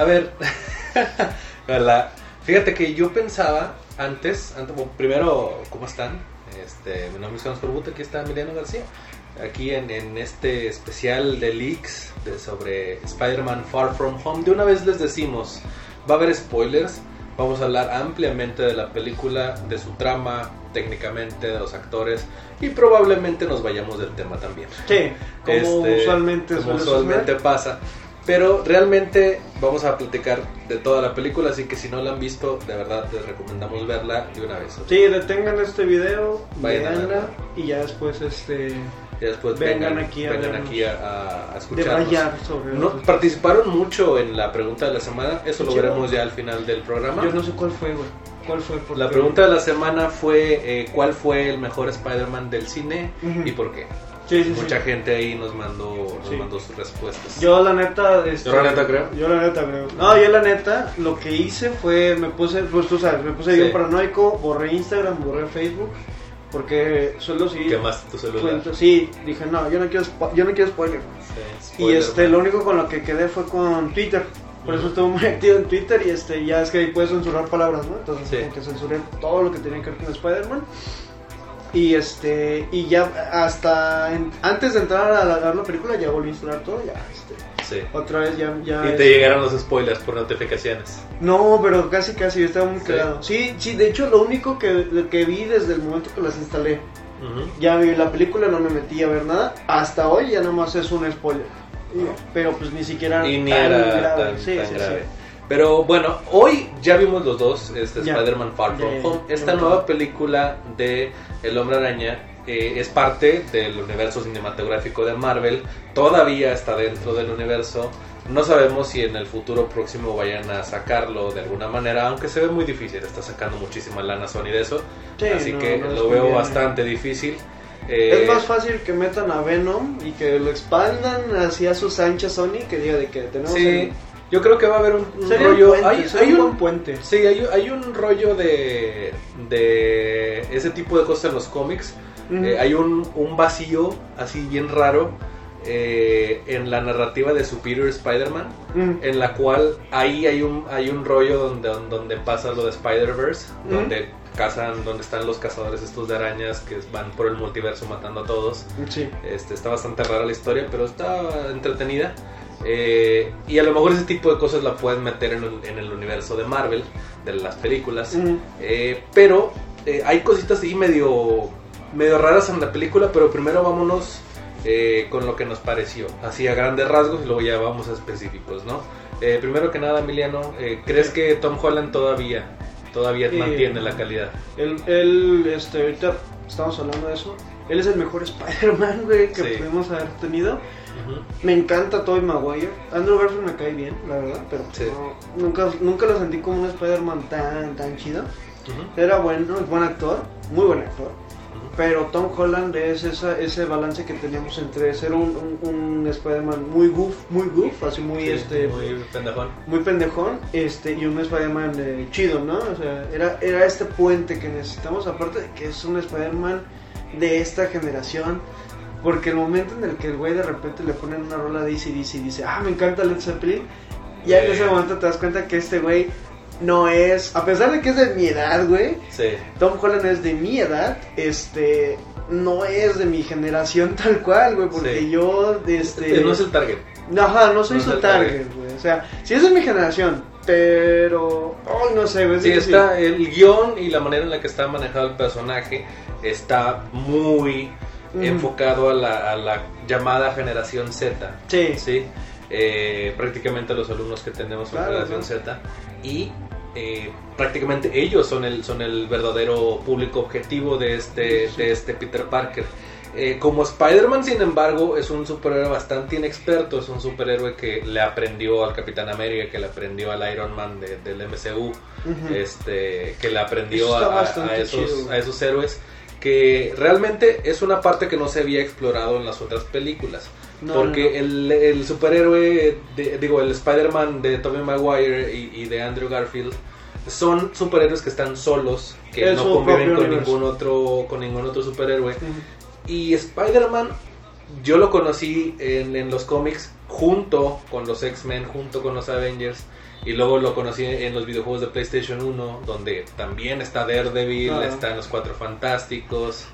A ver, la- fíjate que yo pensaba antes, antes bueno, primero, ¿cómo están? Este, mi nombre es Carlos Corbuto, aquí está Emiliano García. Aquí en, en este especial de leaks de, sobre Spider-Man Far From Home, de una vez les decimos, va a haber spoilers, vamos a hablar ampliamente de la película, de su trama, técnicamente, de los actores y probablemente nos vayamos del tema también. Sí, como Este, usualmente como usualmente pasa. Pero realmente vamos a platicar de toda la película, así que si no la han visto, de verdad les recomendamos verla de una vez. Sí, detengan este video, veanla y ya después este Y después Vengan vengan, aquí a vengan aquí a, a- a escucharnos. sobre No, los- participaron mucho en la pregunta de la semana, eso lo veremos ya al final del programa. Yo no sé cuál fue, güey. ¿Cuál fue? La pregunta de la semana fue eh, ¿cuál fue el mejor Spider-Man del cine Ujú. y por qué? Sí, sí, sí. Mucha gente ahí nos mandó, nos Sí. mandó sus respuestas. Yo la neta, este, Yo la neta creo. Yo la neta creo. No, yo la neta, lo que hice fue, me puse, pues tú sabes, me puse Sí. bien paranoico, borré Instagram, borré Facebook, porque solo sí. Quemaste tu celular. Sí, dije, no, yo no quiero, spo- yo no quiero spoiler. Sí, Y spoiler, este, man. lo único con lo que quedé fue con Twitter. Por eso estuve muy activo en Twitter y este, ya es que ahí puedes censurar palabras, ¿no? Entonces Sí. como que censuré todo lo que tenía que ver con Spider-Man. Y este, y ya hasta en- antes de entrar a la, a la película ya volví a instalar todo, ya este, Sí. otra vez ya, ya Y es- te llegaron los spoilers por notificaciones. No, pero casi casi, yo estaba muy Sí. cagado. Sí, sí, de hecho lo único que, que vi desde el momento que las instalé, ya vi la película, no me metí a ver nada, hasta hoy ya nomás es un spoiler. Pero pues ni siquiera Y ni tan era grave. tan, Sí, tan sí, grave. Pero bueno, hoy ya vimos los dos, este Ya. Spider-Man Far From Home. Esta nueva película de El Hombre Araña eh, es parte del universo cinematográfico de Marvel. Todavía está dentro del universo. No sabemos si en el futuro próximo vayan a sacarlo de alguna manera, aunque se ve muy difícil. Está sacando muchísima lana Sony de eso. Sí, así no, que no lo veo bastante difícil. Eh, Es más fácil que metan a Venom y que lo expandan hacia sus anchas Sony que diga de que tenemos Sí, el- yo creo que va a haber un, un Sería un rollo. puente, hay, un un puente. Sí, hay, hay un rollo de, de ese tipo de cosas en los cómics. Eh, hay un, un vacío así bien raro eh, en la narrativa de Superior Spider-Man, Mm. en la cual ahí hay un, hay un rollo donde, donde pasa lo de Spider-Verse, donde cazan, donde están los cazadores estos de arañas que van por el multiverso matando a todos. Sí. Este, está bastante rara la historia, pero está entretenida. Eh, y a lo mejor ese tipo de cosas la pueden meter en, el- en el universo de Marvel, de las películas. Eh, pero eh, hay cositas ahí medio, medio raras en la película, pero primero vámonos eh, con lo que nos pareció. Así a grandes rasgos y luego ya vamos a específicos, ¿no? Eh, primero que nada, Emiliano, eh, ¿crees que Tom Holland todavía, todavía mantiene la calidad? Él, él, este, ahorita estamos hablando de eso. Él es el mejor Spider-Man, güey, que Sí. pudimos haber tenido. Me encanta Tobey Maguire. Andrew Garfield me cae bien, la verdad, pero Sí. no- nunca, nunca lo sentí como un Spider-Man tan, tan chido. Era bueno, es buen actor, muy buen actor. Pero Tom Holland es esa, ese balance que teníamos entre ser un, un, un Spider-Man muy goof, muy goof, así muy Sí, este muy pendejón. muy pendejón, este, y un Spider-Man eh, chido, ¿no? O sea, era, era este puente que necesitamos, aparte de que es un Spider-Man de esta generación, porque el momento en el que el güey de repente le ponen una rola de DC y dice, ah, me encanta Led Zeppelin, ya en ese momento te das cuenta que este güey no es, a pesar de que es de mi edad, güey, Sí. Tom Holland es de mi edad, este, no es de mi generación tal cual, güey, porque Sí. yo, este... No es el target. No, Ajá, no soy No su target, güey. O sea, sí es de mi generación, pero. Ay, no sé, güey. Sí, está el guion y la manera en la que está manejado el personaje está muy Enfocado a la, a la llamada generación Z. Sí. ¿sí? Eh, prácticamente los alumnos que tenemos son Claro, generación claro. Z y eh, prácticamente ellos son el, son el verdadero público objetivo de este, Sí. de este Peter Parker. Eh, como Spider-Man, sin embargo, es un superhéroe bastante inexperto, es un superhéroe que le aprendió al Capitán América, que le aprendió al Iron Man de- del MCU, este, que le aprendió a, esos, chido. a esos héroes, que realmente es una parte que no se había explorado en las otras películas. No, porque no, no. El, el superhéroe, de- digo, el Spider-Man de Tobey Maguire y, y de Andrew Garfield son superhéroes que están solos, que Es no conviven con universo. ningún otro con ningún otro superhéroe. Y Spider-Man, yo lo conocí en, en los cómics junto con los X-Men, junto con los Avengers. Y luego lo conocí en los videojuegos de PlayStation 1, donde también está Daredevil, Ah. están los Cuatro Fantásticos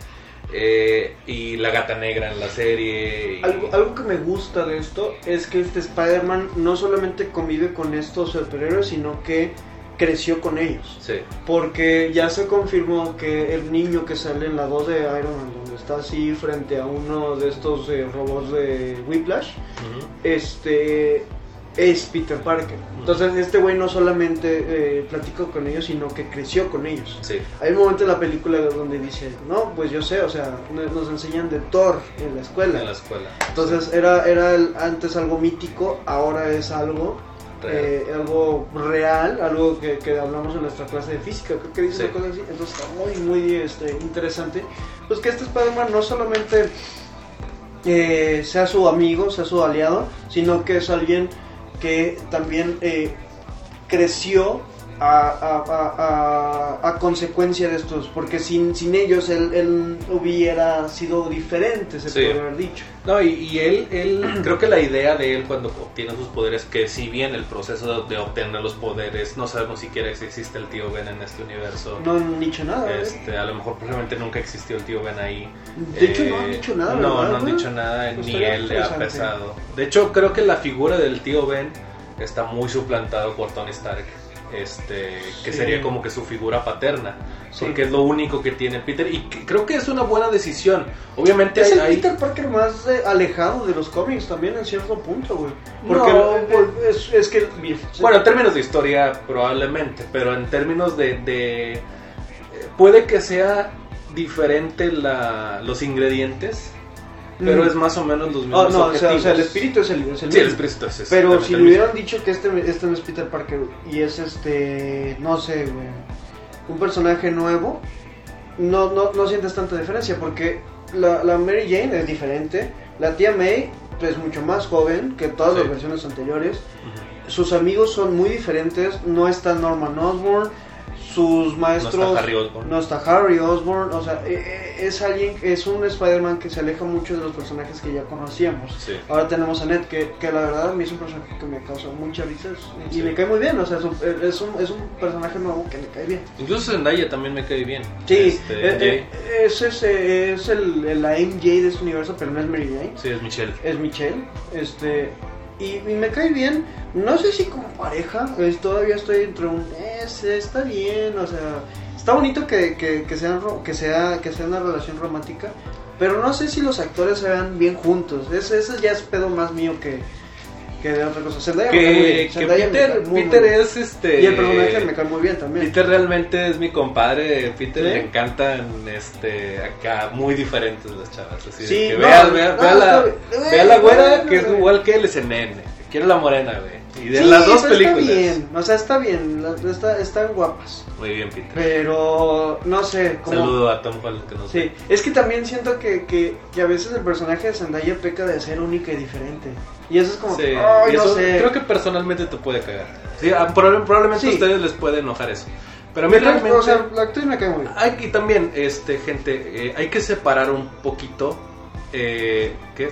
eh, y la Gata Negra en la serie. y- Algo, algo que me gusta de esto es que este Spider-Man no solamente convive con estos superhéroes, sino que creció con ellos. Sí, Porque ya se confirmó que el niño que sale en la 2 de Iron Man, donde está así frente a uno de estos eh, robots de Whiplash, este es Peter Parker. Entonces este güey no solamente eh, platicó con ellos, sino que creció con ellos. sí, Hay un momento en la película donde dice, no, pues yo sé, o sea, nos enseñan de Thor en la escuela. en la escuela. Entonces era, era el- antes algo mítico, ahora es algo Real. eh, algo real, algo que, que hablamos en nuestra clase de física, creo que dice Sí. una cosa así. Entonces está muy, muy este, interesante. Pues que este Spider-Man no solamente eh, sea su amigo, sea su aliado, sino que es alguien que también eh, creció a, a- a- consecuencia de estos, porque sin, sin ellos él, él hubiera sido diferente, se Sí. puede haber dicho. No, y, y él, él, creo que la idea de él cuando obtiene sus poderes, que si bien el proceso de, de obtener los poderes, no sabemos siquiera si existe el tío Ben en este universo. No han dicho nada. ¿eh? Este, a lo mejor probablemente nunca existió el tío Ben ahí. De hecho, Eh, no han dicho nada. No, ¿verdad, no han dicho nada, Pues ni él le ha pesado. De hecho, creo que la figura del tío Ben está muy suplantado por Tony Stark. Este, que Sí. sería como que su figura paterna, Sí. porque es lo único que tiene Peter y que- creo que es una buena decisión. Obviamente Es el hay, Peter Parker más eh, alejado de los cómics también en cierto punto, güey. Porque No, eh, es, es que... Bueno, en términos de historia probablemente, pero en términos de... de- eh, puede que sea diferente la, los ingredientes, pero Mm. es más o menos los mismos Oh, no, o sea, o sea, el espíritu es el, es el Sí, el mismo. espíritu es Pero si el le hubieran dicho que este, este no es Peter Parker y es este, no sé, güey, un personaje nuevo, no, no, no sientes tanta diferencia porque la, la Mary Jane es diferente, la tía May es mucho más joven que todas Sí. las versiones anteriores, sus amigos son muy diferentes, no está Norman Osborn, sus maestros... No está Harry Osborn. No está Harry Osborn, o sea, eh, eh, es alguien, es un Spider-Man que se aleja mucho de los personajes que ya conocíamos. Sí. Ahora tenemos a Ned, que, que la verdad a mí es un personaje que me causa mucha risa es- y Sí. me cae muy bien, o sea, es un, es un, es un personaje nuevo que le cae bien. Incluso Zendaya también me cae bien. Sí, Este, eh, eh, es, ese- es el, la MJ de este universo, pero no es Mary Jane, Sí, es Michelle. es Michelle, este, y, y me cae bien, no sé si como pareja, pues, todavía estoy entre un, es, está bien, o sea, está bonito que, que, que, sean que, sea, que sea una relación romántica, pero no sé si los actores se vean bien juntos, ese, ese ya es pedo más mío que, que de otra cosa. Zendaya me Que, bien, que Zendaya me Peter, muy, Peter muy es este. Y el personaje me cae muy bien también. Peter realmente es mi compadre. Peter ¿Sí? le encantan este acá muy diferentes las chavas. Así Sí, que no, vea, vea, no, vea la, vea la güera que es igual que él, es el nene. Quiere la morena, güey. Y de Sí, las dos películas. Está bien, o sea, está bien, está, están guapas. Muy bien, Peter. Pero no sé, como. Saludo a Tom Holland que nos Sí, es que también siento que, que, que a veces el personaje de Zendaya peca de ser única y diferente. Y eso es como, Sí, que, ay, y no sé. creo que personalmente te puede cagar. Sí, ah, proba- probablemente Sí. a ustedes les puede enojar eso. Pero a mí Me cae- realmente... o sea, la actriz me cae muy bien. Hay que también, este, gente, eh, hay que separar un poquito. Eh, ¿Qué?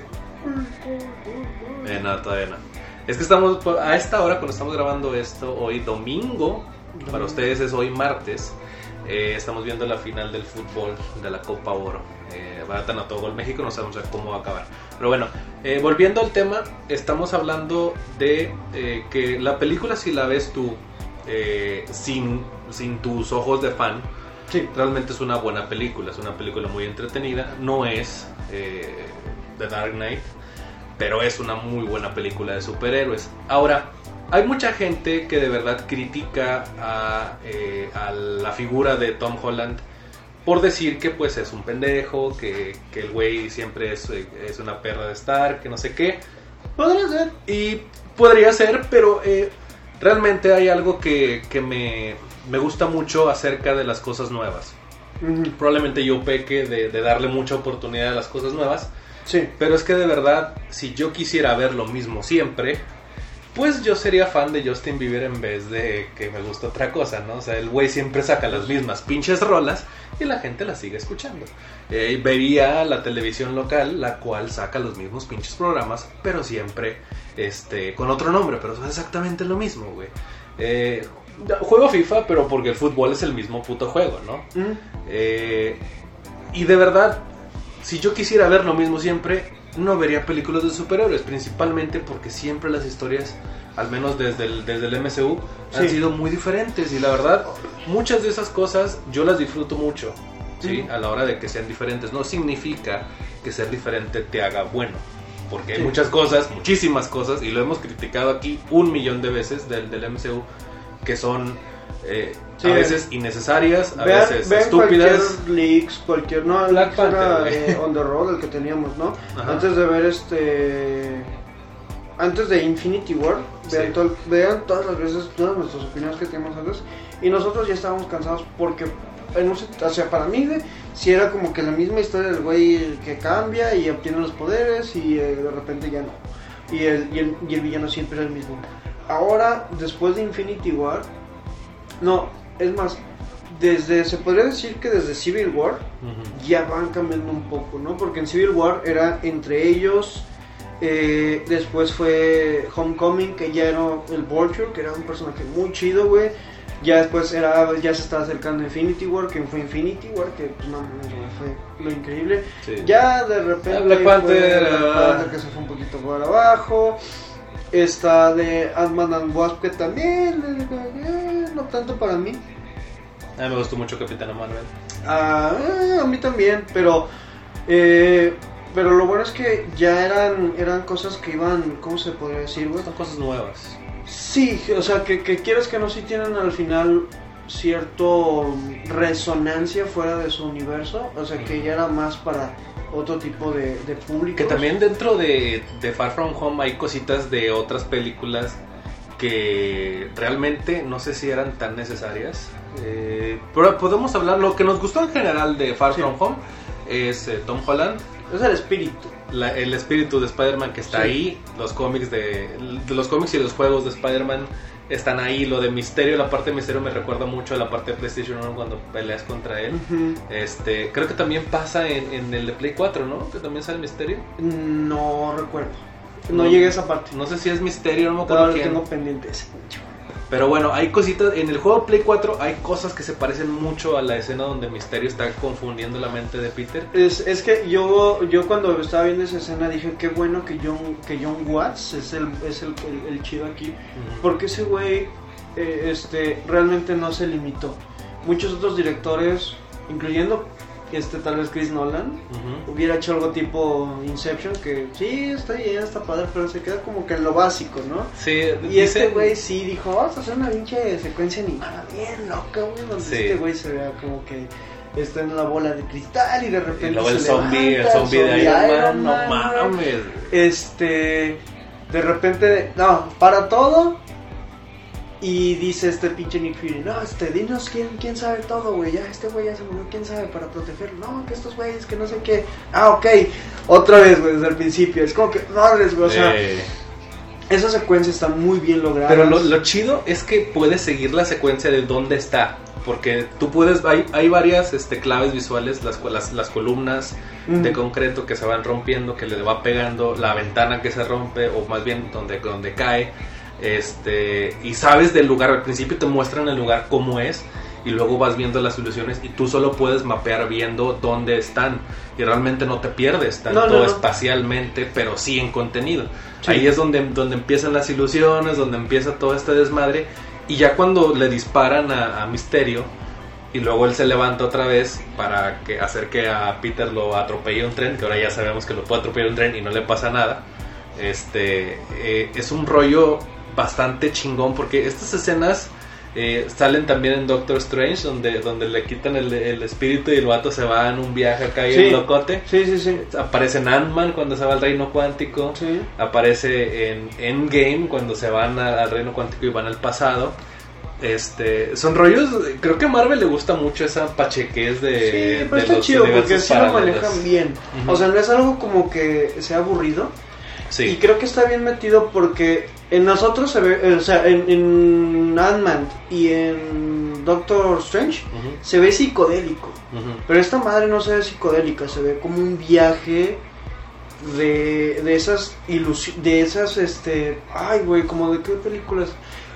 Eh, no, todavía no. Es que estamos, a esta hora, cuando estamos grabando esto, hoy domingo, para ustedes es hoy martes, eh, estamos viendo la final del fútbol de la Copa Oro. Eh, va a tan a todo gol México, no sabemos cómo va a acabar. Pero bueno, eh, volviendo al tema, estamos hablando de eh, que la película, si la ves tú eh, sin, sin tus ojos de fan, Sí, realmente es una buena película, es una película muy entretenida, no es eh, The Dark Knight, pero es una muy buena película de superhéroes. Ahora, hay mucha gente que de verdad critica a, eh, a la figura de Tom Holland por decir que pues es un pendejo, que, que el güey siempre es, eh, es una perra de Stark, que no sé qué. podría ser. Y podría ser, pero eh, realmente hay algo que, que me, me gusta mucho acerca de las cosas nuevas. Probablemente yo peque de, de darle mucha oportunidad a las cosas nuevas, Sí, pero es que de verdad, si yo quisiera ver lo mismo siempre, pues yo sería fan de Justin Bieber en vez de que me guste otra cosa, ¿no? O sea, el güey siempre saca las mismas pinches rolas y la gente las sigue escuchando. Eh, vería la televisión local, la cual saca los mismos pinches programas, pero siempre este, con otro nombre, pero es exactamente lo mismo, güey. Eh, juego FIFA, pero porque el fútbol es el mismo puto juego, ¿no? Mm. Eh, y de verdad, si yo quisiera ver lo mismo siempre, no vería películas de superhéroes, principalmente porque siempre las historias, al menos desde el, desde el MCU, han sido muy diferentes. Y la verdad, muchas de esas cosas yo las disfruto mucho, ¿sí? A la hora de que sean diferentes. No significa que ser diferente te haga bueno. Porque hay muchas cosas, muchísimas cosas, y lo hemos criticado aquí un millón de veces del, del MCU, que son eh, Sí, a veces innecesarias, a Vean, veces vean estúpidas. cualquier leaks, cualquier. No, Black Leaks era, Panther, güey. eh, On the Road, el que teníamos, ¿no? Ajá. Antes de ver este. Antes de Infinity War, vean, Sí. to- vean todas las veces, todas nuestras opiniones que teníamos antes. Y nosotros ya estábamos cansados porque. En un, o sea, para mí, güey, si era como que la misma historia del güey que cambia y obtiene los poderes y eh, de repente ya no. Y el, y, el, y el villano siempre era el mismo. Ahora, después de Infinity War, no, es más, desde, se podría decir que desde Civil War ya van cambiando un poco, ¿no? Porque en Civil War era entre ellos, eh, después fue Homecoming, que ya era el Vulture, que era un personaje muy chido, güey. Ya después era, ya se estaba acercando Infinity War, que fue Infinity War, que pues, no, güey, fue lo increíble. Sí. Ya de repente Black Panther, ah. Panther, que se fue un poquito por abajo. Esta de Ant-Man and Wasp que también no tanto para mí. A mí me gustó mucho Capitana Marvel. Ah, eh, a mí también, pero eh, pero lo bueno es que ya eran eran cosas que iban, ¿cómo se podría decir, güey? Son cosas nuevas. Sí, o sea, que, que quieras que no, sí tienen al final cierto resonancia fuera de su universo, o sea, que ya era más para otro tipo de, de público. Que también dentro de, de Far From Home hay cositas de otras películas que realmente no sé si eran tan necesarias. Eh, pero podemos hablar, lo que nos gustó en general de Far Sí. From Home es eh, Tom Holland, Es el espíritu. la- el espíritu de Spider-Man que está Sí. ahí, los cómics de, de los cómics y los juegos de Spider-Man están ahí, lo de misterio, la parte de misterio me recuerda mucho a la parte de PlayStation 1 cuando peleas contra él. Este, creo que también pasa en, en el de Play 4, ¿no? Que también sale misterio. No recuerdo. No, No. llegué a esa parte. No sé si es misterio, no me acuerdo Todavía tengo pendiente ese. Pero bueno, hay cositas. En el juego Play 4 hay cosas que se parecen mucho a la escena donde Misterio está confundiendo la mente de Peter. Es, es que yo, yo cuando estaba viendo esa escena dije qué bueno que John, que John Watts es el, es el, el- el chido aquí. Porque ese güey eh, este, realmente no se limitó. Muchos otros directores, incluyendo este tal vez Chris Nolan, hubiera hecho algo tipo Inception, que sí, está bien, está padre, pero se queda como que en lo básico, ¿no? Sí, Y este güey sí dijo, vamos a hacer una pinche secuencia animada bien loca, güey, donde Sí. este güey se vea como que está en la bola de cristal y de repente Y luego el se zombie, el zombie de Iron, Man, no mames. Este, de repente, no, para todo. Y dice este pinche Nick Fury, no, este, dinos quién, quién sabe todo, güey, ya este güey ya se murió, quién sabe para protegerlo, no, que estos güeyes, que no sé qué, ah, ok, otra vez, güey, desde el principio, es como que, madres, güey, o sea, Eh, esa secuencia está muy bien lograda. pero lo, lo chido es que puedes seguir la secuencia de dónde está. Porque tú puedes, hay, hay varias este, claves visuales, las, las, las columnas Mm. de concreto que se van rompiendo, que le va pegando, la ventana que se rompe, o más bien donde, donde cae, este, y sabes del lugar, al principio te muestran el lugar cómo es, y luego vas viendo las soluciones, y tú solo puedes mapear viendo dónde están, y realmente no te pierdes tanto No, no, no. espacialmente, pero sí en contenido. Sí. Ahí es donde, donde empiezan las ilusiones, donde empieza todo este desmadre, y ya cuando le disparan a, a Misterio, y luego él se levanta otra vez para que hacer que a Peter lo atropelle un tren, que ahora ya sabemos que lo puede atropellar un tren y no le pasa nada. Este eh, es un rollo bastante chingón porque estas escenas eh, salen también en Doctor Strange, donde, donde le quitan el, el espíritu y el vato se va en un viaje acá y Sí. en locote. Sí, sí, sí. Aparece en Ant-Man cuando se va al reino cuántico. Sí. Aparece en Endgame cuando se van a- al reino cuántico y van al pasado. Este, son rollos, creo que a Marvel le gusta mucho esa pachequez de, Sí, de pero está los chido porque sí lo manejan bien. O sea, no es algo como que sea aburrido, Sí. Y creo que está bien metido porque en nosotros se ve, o sea, en, en Ant-Man y en Doctor Strange se ve psicodélico. Pero esta madre no se ve psicodélica, se ve como un viaje de, de esas ilusiones, de esas, este, ay, güey, como de qué películas.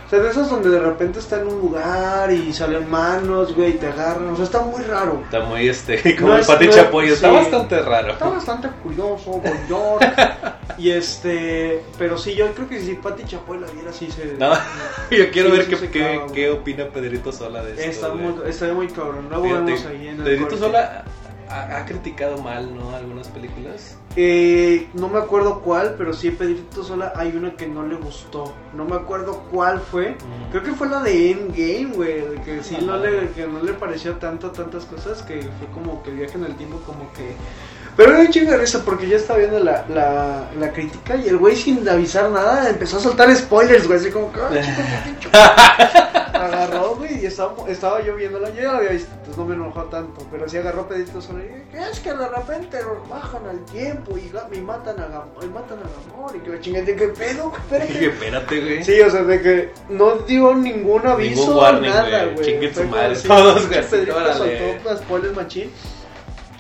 O sea, de esas donde de repente está en un lugar y salen manos, güey, y te agarran. O sea, está muy raro. Está muy este, como No el es- Pati Chapoy, está sí. bastante raro. Está bastante curioso, York. y este, pero sí, yo creo que si Pati Chapoy la viera, sí se. No, yo quiero Sí, ver sí qué, qué, qué opina Pedrito Sola de esto. Está muy, está muy cabrón. Luego Fíjate, vemos ahí en el Pedrito. Sola ha, ha criticado mal, ¿no? Algunas películas. Eh, no me acuerdo cuál, pero sí, Pedrito Sola hay una que no le gustó. No me acuerdo cuál fue. Mm. Creo que fue la de Endgame, güey. Que sí no le, que no le pareció tanto, tantas cosas. Que fue como que el viaje en el tiempo, como que. Pero era un chingo de risa porque yo estaba viendo la, la, la crítica y el güey sin avisar nada empezó a soltar spoilers, güey. Así como que. "Ah, chico, pinche". agarró, güey, y estaba, estaba yo viéndola. Yo ya la había visto, entonces no me enojó tanto. Pero sí agarró Pedrito Sola y que es que de repente bajan al tiempo y, ga- y matan a Gam- y matan a Gamor y que la chingada, ¿qué pedo? Espérate. Espérate, güey. Sí, o sea, de que no dio ningún aviso, Ningún warning, nada, güey. Chinguen su madre todos, güey, así, Pedrito órale. soltó las spoilers machín.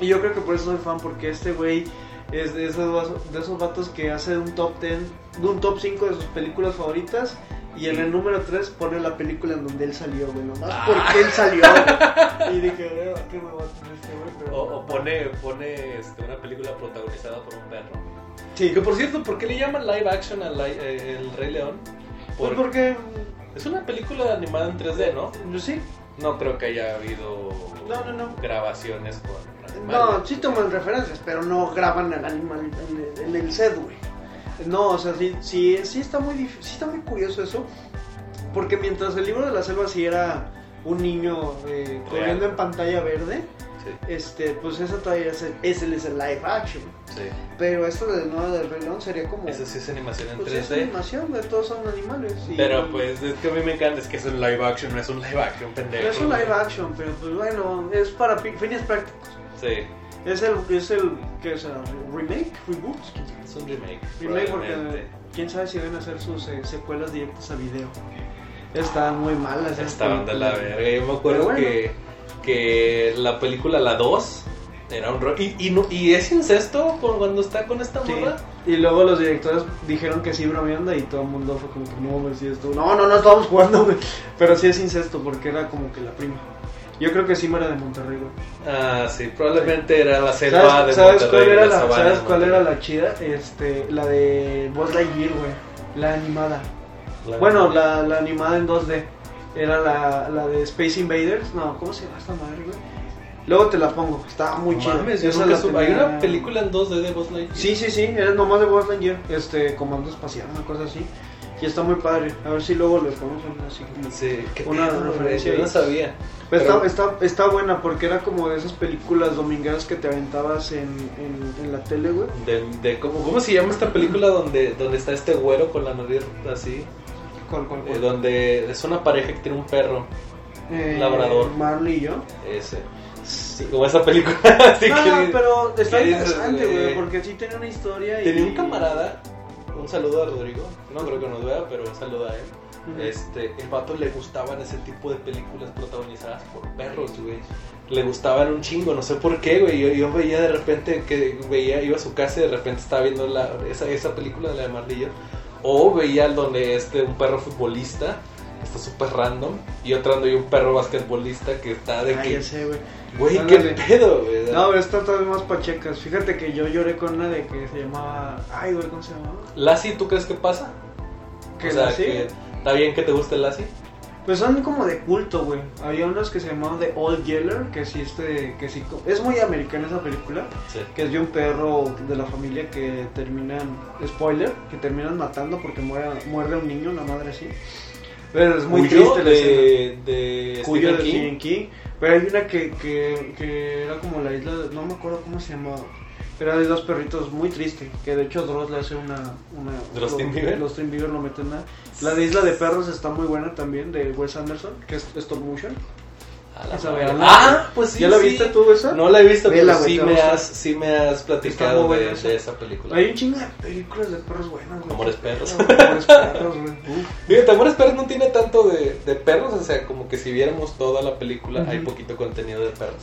Y yo creo que por eso soy fan, porque este güey es de esos, de esos vatos que hace un top 10, de un top 5 de sus películas favoritas. Y en el número 3 pone la película en donde él salió, güey. Nomás Ah. porque él salió. güey. Y dije, güey, ¿a ¿qué me va a este güey? Pero- O, o pone, pone este, una película protagonizada por un perro. Sí, Que por cierto, ¿por qué le llaman live action al eh, El Rey León? pues Por- porque. Es una película animada en 3D, ¿no? Yo sí. No creo que haya habido No, no, no. grabaciones con No, sí toman referencias, pero no graban al animal en el, en el set, güey. No, o sea, sí, sí, sí está muy dif- sí está muy curioso eso. Porque mientras el libro de la selva sí era un niño eh, corriendo en pantalla verde, Sí, este, pues eso todavía es el, ese es el live action. sí. Pero esto del nuevo del Rey León sería como. Esa sí es animación en pues es 3D. animación, güey, todos son animales. y- Pero pues es que a mí me encanta, es que es un live action, no es un live action, pendejo. No es un live action, pero pues bueno, es para fines prácticos. Sí, Es el, es el, ¿qué es? el remake? ¿Reboot? es un remake. Remake porque quién sabe si deben hacer sus eh, secuelas directas a video. Están muy malas. Estaban de la verga. Yo me acuerdo bueno. que, que la película La 2 era un y, y, no- y es incesto cuando está con esta Sí. morra. Y luego los directores dijeron que sí bromeando y todo el mundo fue como que no, güey, sí esto. No, no, no estábamos jugando, güey. Pero sí es incesto porque era como que la prima. Yo creo que sí era de Monterrey, güey. Ah, sí, probablemente era la selva ¿Sabes, de sabes Monterrey. cuál era la, sabana ¿sabes cuál era la chida? Este, la de Buzz Lightyear, güey. La animada. La- Bueno, la, la animada en 2D. Era la, la de Space Invaders. No, ¿cómo se llama esta madre, güey? Luego te la pongo. Estaba muy chida. Hay una película en 2D de Buzz Lightyear. Sí, sí, sí. Era nomás de Buzz Lightyear. Este, Comando Espacial, una cosa así. Y está muy padre. A ver si luego le ponemos así como... Sí, Una güey, referencia Yo no sabía. Pero está, está, está buena porque era como de esas películas domingueras que te aventabas en, en, en la tele, güey. De, de cómo, ¿Cómo se llama esta película donde, donde está este güero con la nariz así? ¿Cuál, cuál, Eh, cuál? donde es una pareja que tiene un perro. Eh, Labrador. Marley y yo. Ese. Sí, como esa película. así no, que- pero está ¿qué dices, interesante, güey? porque sí tenía una historia y... Tenía un camarada. Un saludo a Rodrigo. No creo que nos vea, pero un saludo a él. Este, el vato le gustaban ese tipo de películas protagonizadas por perros, güey. Le gustaban un chingo, no sé por qué, güey. Yo, yo veía de repente que veía, iba a su casa y de repente estaba viendo la, esa, esa película de la de Marlillo. O veía donde este, un perro futbolista, está súper random. Y otro donde hay un perro basquetbolista que está de Ah, que, ya sé, güey. güey, qué Ándale. pedo, güey. No, pero esta todavía más pachecas. Fíjate que yo lloré con una de que se llamaba... Ay, güey, ¿cómo se llamaba? Lassie, ¿tú crees que pasa? Que o sea, la sí. que está bien que te guste Lassie. Pues son como de culto, güey. Había unos que se llamaban The Old Yeller, que sí, este, que sí... Es muy americana esa película. Sí. que es de un perro de la familia que terminan, spoiler, que terminan matando porque muere, muerde a un niño, una madre así. Pero es muy Cuyo triste de, de Cuyo Stephen de King. Stephen King. Pero hay una que, que, que era como la isla, de- no me acuerdo cómo se llamaba. Era de dos perritos muy triste, que de hecho Dross le hace una... una ¿De los lo- Tim Bieber? Los Tim Bieber lo meten a... La de Isla de Perros está muy buena también, de Wes Anderson, que es stop motion. Esa. Ah, pues sí. ¿Ya la sí. viste tú esa? No la he visto, Vela, pero sí me, has, sí me has platicado de, buena esa. de esa película. Hay un chingo de películas de perros buenas, güey. Amores perros. Amores perros, güey. Uf. Fíjate, Amores Perros no tiene tanto de, de perros, o sea, como que si viéramos toda la película, hay poquito contenido de perros.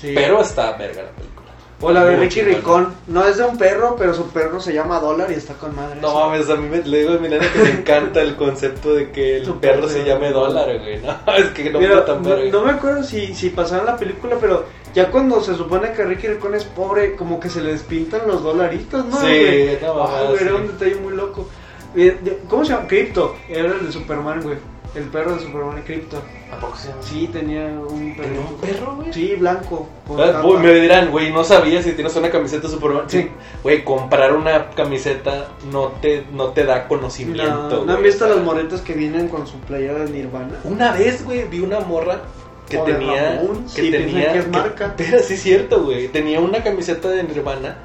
Sí. Pero está verga la película. O la de chingona. Ricón. No es de un perro, pero su perro se llama Dólar y está con madre. No mames, a mí me, le digo a mi nena que me encanta el concepto de que el perro se llame dólar, güey. No, es que no Mira, fue tan no, no me acuerdo si, si pasaron la película, pero ya cuando se supone que Ricky Ricón es pobre, como que se le despintan los dolaritos, ¿no? Sí, güey? no, sí. Era un detalle muy loco. Eh, ¿Cómo se llama? Crypto. Era el de Superman, güey. El perro de Superman, Crypto. ¿A poco se llama? Sí, tenía un perro. ¿Tenía un perro, güey? Sí, blanco. Ah, uy, me dirán, güey, no sabía si tienes una camiseta Superman. Sí. Güey, comprar una camiseta no te, no te da conocimiento. No, ¿no güey, han visto las moretas que vienen con su playera de Nirvana? Una vez, güey, vi una morra que O de tenía. Ramones, que y piensan tenía. que es marca. Pero sí, es cierto, güey. Tenía una camiseta de Nirvana.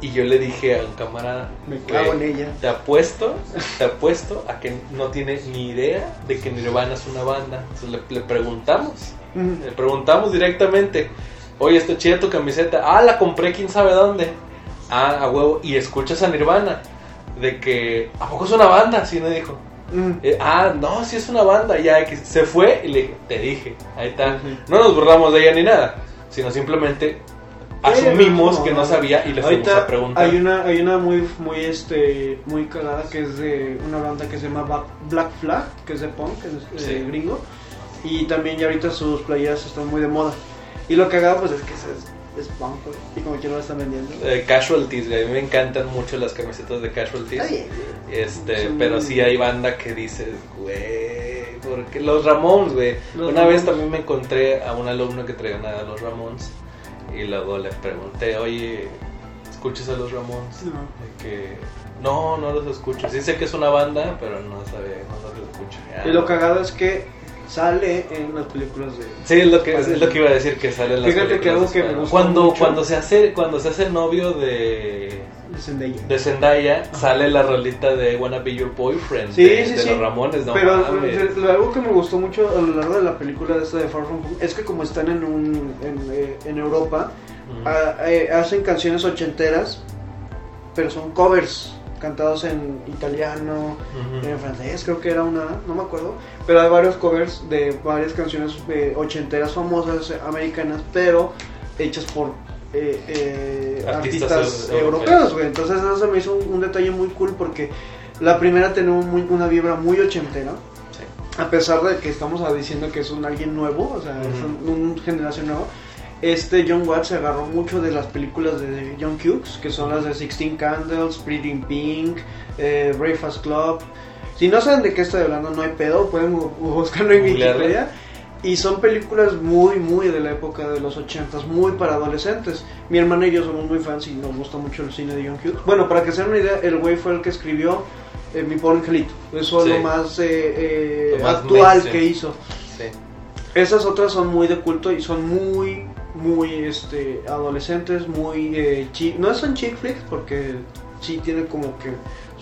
Y yo le dije a un camarada. Me cago en ella. Te apuesto, te apuesto a que no tiene ni idea de que Nirvana es una banda. Entonces le, le preguntamos. Le preguntamos directamente. Oye, está chida tu camiseta. Ah, la compré quién sabe dónde. Ah, a huevo. Y escuchas a Nirvana. De que. ¿A poco es una banda? Así me dijo. Eh, ah, no, sí es una banda. Ya que se fue y le dije, te dije, ahí está. No nos burlamos de ella ni nada, sino simplemente asumimos no, que no sabía y le fuimos a preguntar. hay una, hay una muy, muy, este, muy cagada que es de una banda que se llama Black Flag, que es de punk, que es eh, Sí. gringo. Y también ya ahorita sus playeras están muy de moda. Y lo cagado pues es que es, es punk, güey, y como que no lo están vendiendo. Eh, casualties, güey, a mí me encantan mucho las camisetas de casualties. Ay, Este, pero sí hay banda que dices, güey, porque los Ramones, güey. Una vez Ramones. también me encontré a un alumno que traía una de los Ramones y luego le pregunté, oye, ¿escuchas a los Ramones? No. Que, no, no los escucho. Sí sé que es una banda, pero no sabe, no los escucho. Y lo cagado es que sale en las películas de... Sí, es lo que, es lo que iba a decir que sale en las Fíjate que películas algo que me de gustó cuando mucho- cuando se hace cuando se hace novio de de Zendaya. de Zendaya sale la rolita de Wanna Be Your Boyfriend Sí, de, sí, de sí. los Ramones, no Pero mames. lo- algo que me gustó mucho a lo largo de la película de esta de Far From Home es que como están en un en, eh, en Europa Mm. ah, eh, hacen canciones ochenteras pero son covers cantados en italiano Ujú. en francés creo que era una no me acuerdo pero hay varios covers de varias canciones eh, ochenteras famosas eh, americanas pero hechas por eh, eh, Artistas artistas, eu- europeos güey. entonces eso se me hizo un, un detalle muy cool porque la primera tenía un muy- una vibra muy ochentera Sí. a pesar de que estamos diciendo que es un alguien nuevo, o sea, es un, un generación nueva, este John Watts se agarró mucho de las películas de John Hughes, que son las de Sixteen Candles, Pretty in Pink, eh, Breakfast Club. Si no saben de qué estoy hablando, no hay pedo, pueden bu- buscarlo en. Wikipedia. Y son películas muy, muy de la época de los ochentas, muy para adolescentes. Mi hermana y yo somos muy fans y nos gusta mucho el cine de John Hughes. Bueno, para que se den una idea, el güey fue el que escribió eh, Mi pobre angelito. Eso es Sí. lo más, eh, eh, Lo más actual que hizo. Sí. Esas otras son muy de culto y son muy, muy este, adolescentes, muy eh, No son chick flicks porque sí tiene como que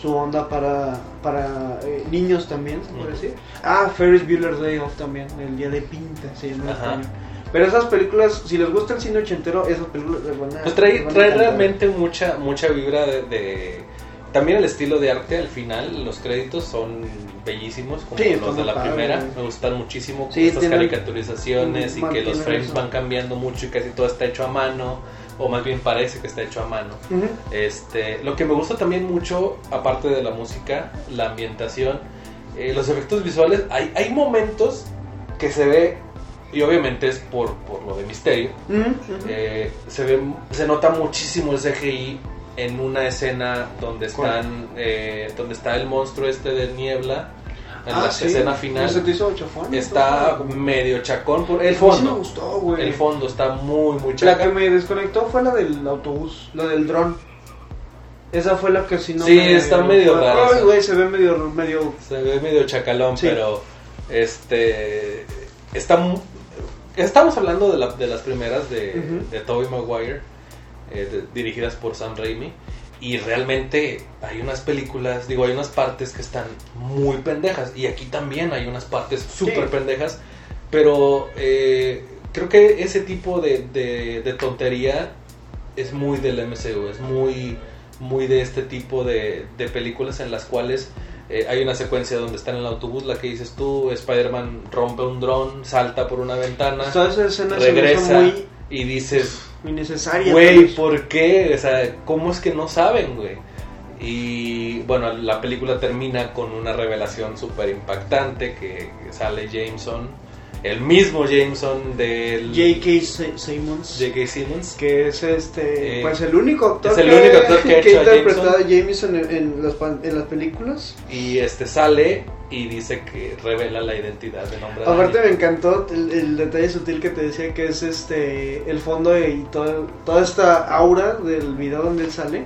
su onda para, para eh, niños también, se puede decir. Ah, Ferris Bueller's Day Off también, el día de pinta, se llama español. Pero esas películas, si les gusta el cine ochentero, esas películas les van a... Pues trae, les van a trae encantar. realmente mucha mucha vibra de, de- también el estilo de arte al final, los créditos son bellísimos como Sí, los de la padre, primera, güey. me gustan muchísimo con Sí, estas caricaturizaciones y que los frames eso. van cambiando mucho y casi todo está hecho a mano o más bien parece que está hecho a mano. Este, lo que me gusta también mucho, aparte de la música, la ambientación, eh, los efectos visuales, hay, hay momentos que se ve, y obviamente es por, por lo de misterio, eh, se ve, se nota muchísimo el CGI en una escena donde están, eh, donde está el monstruo este de niebla, en Ah, la sí. escena ¿No final, se te hizo chafón? está ¿no? medio chacón, por el sí me fondo, gustó, güey. el fondo está muy, muy La que chacón. me desconectó fue la del autobús, la del dron. Esa fue la que si no Sí, me- está medio fue- rara Ay, güey, se ve medio, medio... Se ve medio chacalón, Sí. pero este está estamos hablando de, la- de las primeras de, de Tobey Maguire eh, de- dirigidas por Sam Raimi y realmente hay unas películas, digo, hay unas partes que están muy pendejas y aquí también hay unas partes súper Sí. pendejas, Pero eh, creo que ese tipo de, de, de tontería es muy del MCU, es muy, muy de este tipo de, de películas en las cuales eh, hay una secuencia donde está en el autobús, la que dices tú, Spider-Man rompe un dron, salta por una ventana, regresa muy y dices, innecesaria. güey. ¿por qué? O sea, ¿cómo es que no saben, güey? Y bueno, la película termina con una revelación súper impactante que sale Jameson, el mismo Jameson del J.K. Si- Simmons. J.K. Simmons. que es este Eh, pues el único actor es el que, único actor que ha hecho a ha interpretado a Jameson. Jameson en, en las, pan- en las películas. Y este sale y dice que revela la identidad del hombre araña. Aparte me encantó el, el detalle sutil que te decía que es este el fondo y todo, toda esta aura del video donde él sale.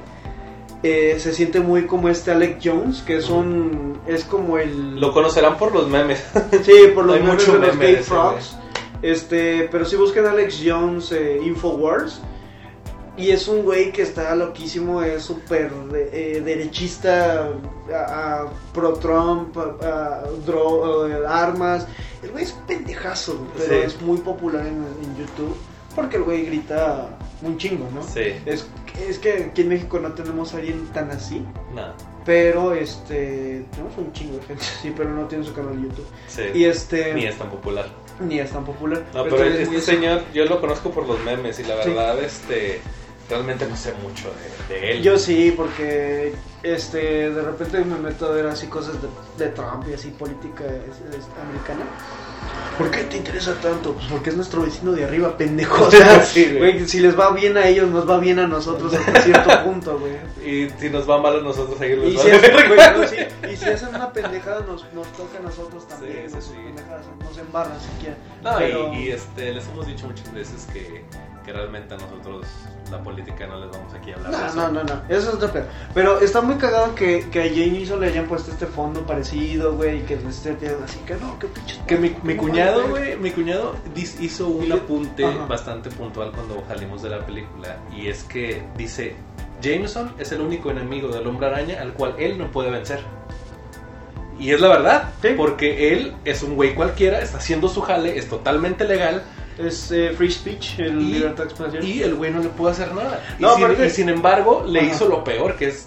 eh, se siente muy como este Alec Jones, que es un es como el Lo conocerán por los memes. Sí, por los Hay memes mucho de los Gay Frogs. Este, pero si buscan Alex Jones eh, Infowars y es un güey que está loquísimo, es súper eh, derechista, a- a pro Trump, a- dro- armas. El güey es un pendejazo, pero Sí. es muy popular en, en YouTube porque el güey grita un chingo, ¿no? Sí, Es, es que aquí en México no tenemos a alguien tan así. nada. Pero este tenemos un chingo de gente así, pero no tiene su canal de YouTube. Sí. Y este Ni es tan popular. ni es tan popular. No, pero es este señor, yo lo conozco por los memes y la Sí. verdad, este, realmente no sé mucho de, él. Yo sí, porque este de repente me meto a ver así cosas de, Trump y así política americana. ¿Por qué te interesa tanto? Pues porque es nuestro vecino de arriba, pendejo. O sea, Sí, güey. si les va bien a ellos, nos va bien a nosotros hasta cierto punto, güey. Y si nos va mal a nosotros, ahí les Y va si, a hacen, güey, no, sí, y si hacen una pendejada, nos, nos toca a nosotros también. Sí, nos, nos embarran siquiera. No, Pero- y, y, este, les hemos dicho muchas veces que, que realmente a nosotros la política no les vamos aquí a hablar de No, eso. no, no, no, eso es otro pedo. Pero está muy cagado que, que a Jameson le hayan puesto este fondo parecido, güey, y que le esté así, que no, que pinche. Que mi, ¿cómo mi cuñado, güey, mi cuñado hizo un apunte Ajá. bastante puntual cuando salimos de la película y es que dice, Jameson es el único enemigo del hombre araña al cual él no puede vencer. Y es la verdad, Sí. porque él es un güey cualquiera, está haciendo su jale, es totalmente legal Es eh, free speech, el Y- libertad de expresión. y el güey no le puede hacer nada. Y, No, sin, aparte- y sin embargo, le Ajá. hizo lo peor, que es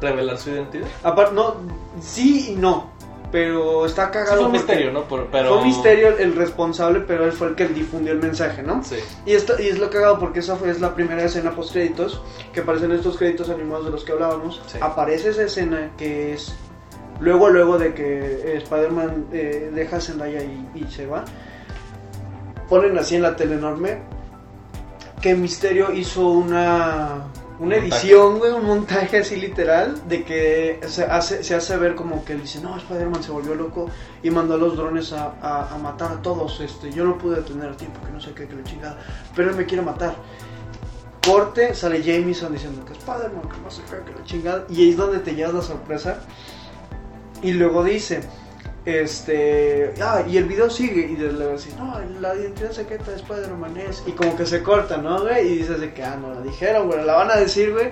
revelar su identidad. Aparte, no, sí y no, pero está Sí, cagado. fue un misterio, ¿no? Por- pero... Fue un misterio el responsable, pero él fue el que difundió el mensaje, ¿no? Sí. Y, esto, y es lo cagado porque esa fue es la primera escena post créditos que aparecen estos créditos animados de los que hablábamos. Sí. Aparece esa escena que es luego luego de que eh, Spider-Man eh, deja a Zendaya y, y se va. Ponen así en la tele enorme que Misterio hizo una una montaje. edición, güey, un montaje así literal de que se hace, se hace ver como que él dice, no, Spider-Man se volvió loco y mandó a los drones a, a- a matar a todos. Este, yo no pude detener a tiempo, que no sé qué, que la chingada, pero él me quiere matar. Corte, sale Jameson diciendo que Spider-Man, que no sé qué, que la chingada, y ahí es donde te llevas la sorpresa. Y luego dice, este, ah, y el video sigue, y luego dice, no, la identidad secreta de Spider-Man es, y como que se corta, ¿no, güey? Y dices de que, ah, no la dijeron, güey, la van a decir, güey,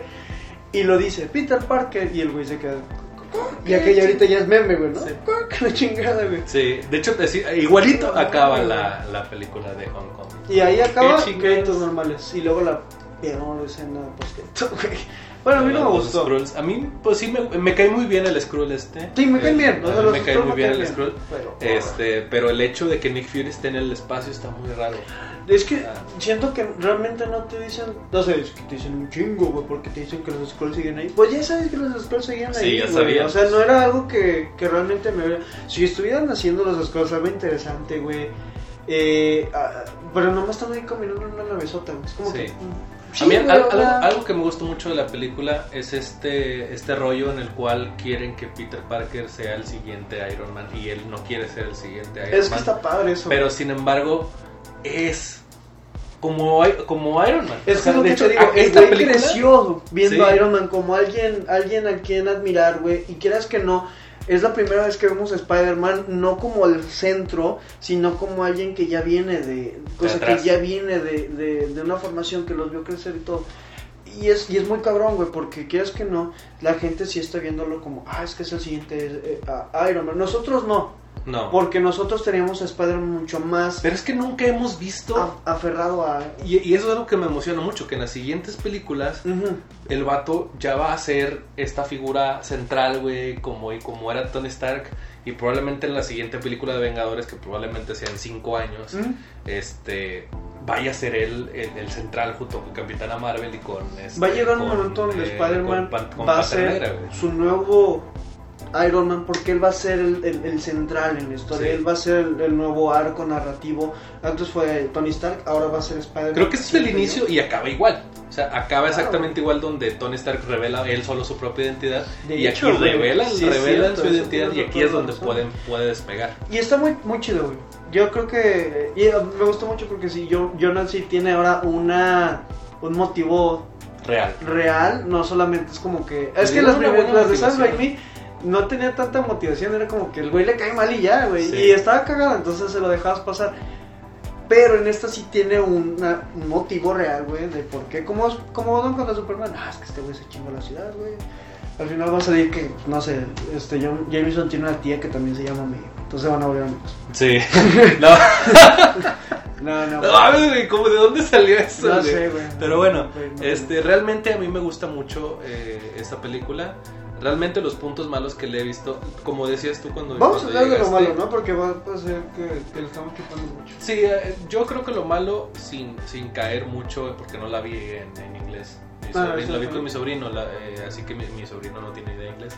y lo dice Peter Parker, y el güey se queda, y aquella ahorita ya es meme, güey, ¿no? Sí. Que la chingada, güey. Sí, de hecho, igualito acaba la, la película de Hong Kong. Y ahí acaba créditos normales, y luego la peor escena post güey. Bueno, a mí no me gustó. Skrulls. A mí, pues sí, me, me cae muy bien el Skrull este. Sí, me caen Eh, bien, o sea, los me cae muy bien el Skrull. pero- Este, pero el hecho de que Nick Fury esté en el espacio está muy raro. Es que Ah. siento que realmente no te dicen, no sé, es que te dicen un chingo, güey, porque te dicen que los Skrulls siguen ahí. Pues ya sabes que los Skrulls siguen Sí, ahí, ya güey. sabía. O sea, no era algo que, que realmente me hubiera... Si estuvieran haciendo los Skrulls, algo interesante, güey. Eh, ah, pero nomás están ahí caminando en una navezota, güey. Es como Sí. que... a mí o algo, que me gustó mucho de la película es este, este rollo en el cual quieren que Peter Parker sea el siguiente Iron Man y él no quiere ser el siguiente Iron Es que Man. está padre eso. Pero sin embargo, es como, como Iron Man. Es O sea, que lo que hecho, te digo, esta película- creció viendo Sí. a Iron Man como alguien, alguien a quien admirar, güey, y quieras que no, es la primera vez que vemos a Spider-Man no como el centro, sino como alguien que ya viene de, cosa que atrás. ya viene de, de, de una formación que los vio crecer y todo. Y es, y es muy cabrón, güey, porque quieras que no, la gente sí está viéndolo como, ah, es que es el siguiente eh, Iron Man. Nosotros no. No. Porque nosotros teníamos a Spider-Man mucho más Pero es que nunca hemos visto... a- aferrado a... Y, y eso es algo que me emociona mucho, que en las siguientes películas el vato ya va a ser esta figura central, güey, como, y como era Tony Stark. Y probablemente en la siguiente película de Vengadores, que probablemente sea en cinco años, Ujú. este vaya a ser él el, el central junto con Capitana Marvel y con... este, Va a llegar un momento donde eh, Spider-Man va a ser su nuevo Iron Man porque él va a ser el, el- el central en la historia. Sí. Él va a ser el, el nuevo arco narrativo. Antes fue Tony Stark, ahora va a ser Spider-Man. Creo que ese es el inicio y acaba igual. O sea, acaba Claro. exactamente igual donde Tony Stark revela él solo su propia identidad. De y hecho, aquí revelan, sí su identidad y aquí es donde pueden, puede despegar. Y está muy, muy chido, güey. Yo creo que. Y eh, me gustó mucho porque si yo, Jonathan sí tiene ahora una un motivo Real. real, no solamente es como que. Es que las, las de Sam. Raimi no tenía tanta motivación, era como que el güey le cae mal y ya, güey. Sí. Y estaba cagado, entonces se lo dejabas pasar. Pero en esta sí tiene una- un motivo real, güey, de por qué. Como, como Don contra Superman. Ah, es que este güey se chingó la ciudad, güey. Al final va a salir que, no sé, este John- Jameson tiene una tía que también se llama May. Entonces van a volver amigos. Sí. no, No, no. no güey, ¿cómo de dónde salió eso? No güey? sé, güey. Pero bueno, Güey, no. este, realmente a mí me gusta mucho eh, esta película. Realmente los puntos malos que le he visto, como decías tú cuando Vamos a hablar de lo malo, ¿no? Porque va a ser que, que le estamos chupando mucho. Sí, eh, yo creo que lo malo, sin, sin caer mucho, porque no la vi en, en inglés. Ah, sobrino- la vi con mi sobrino, la- eh, así que mi, mi sobrino no tiene idea de inglés.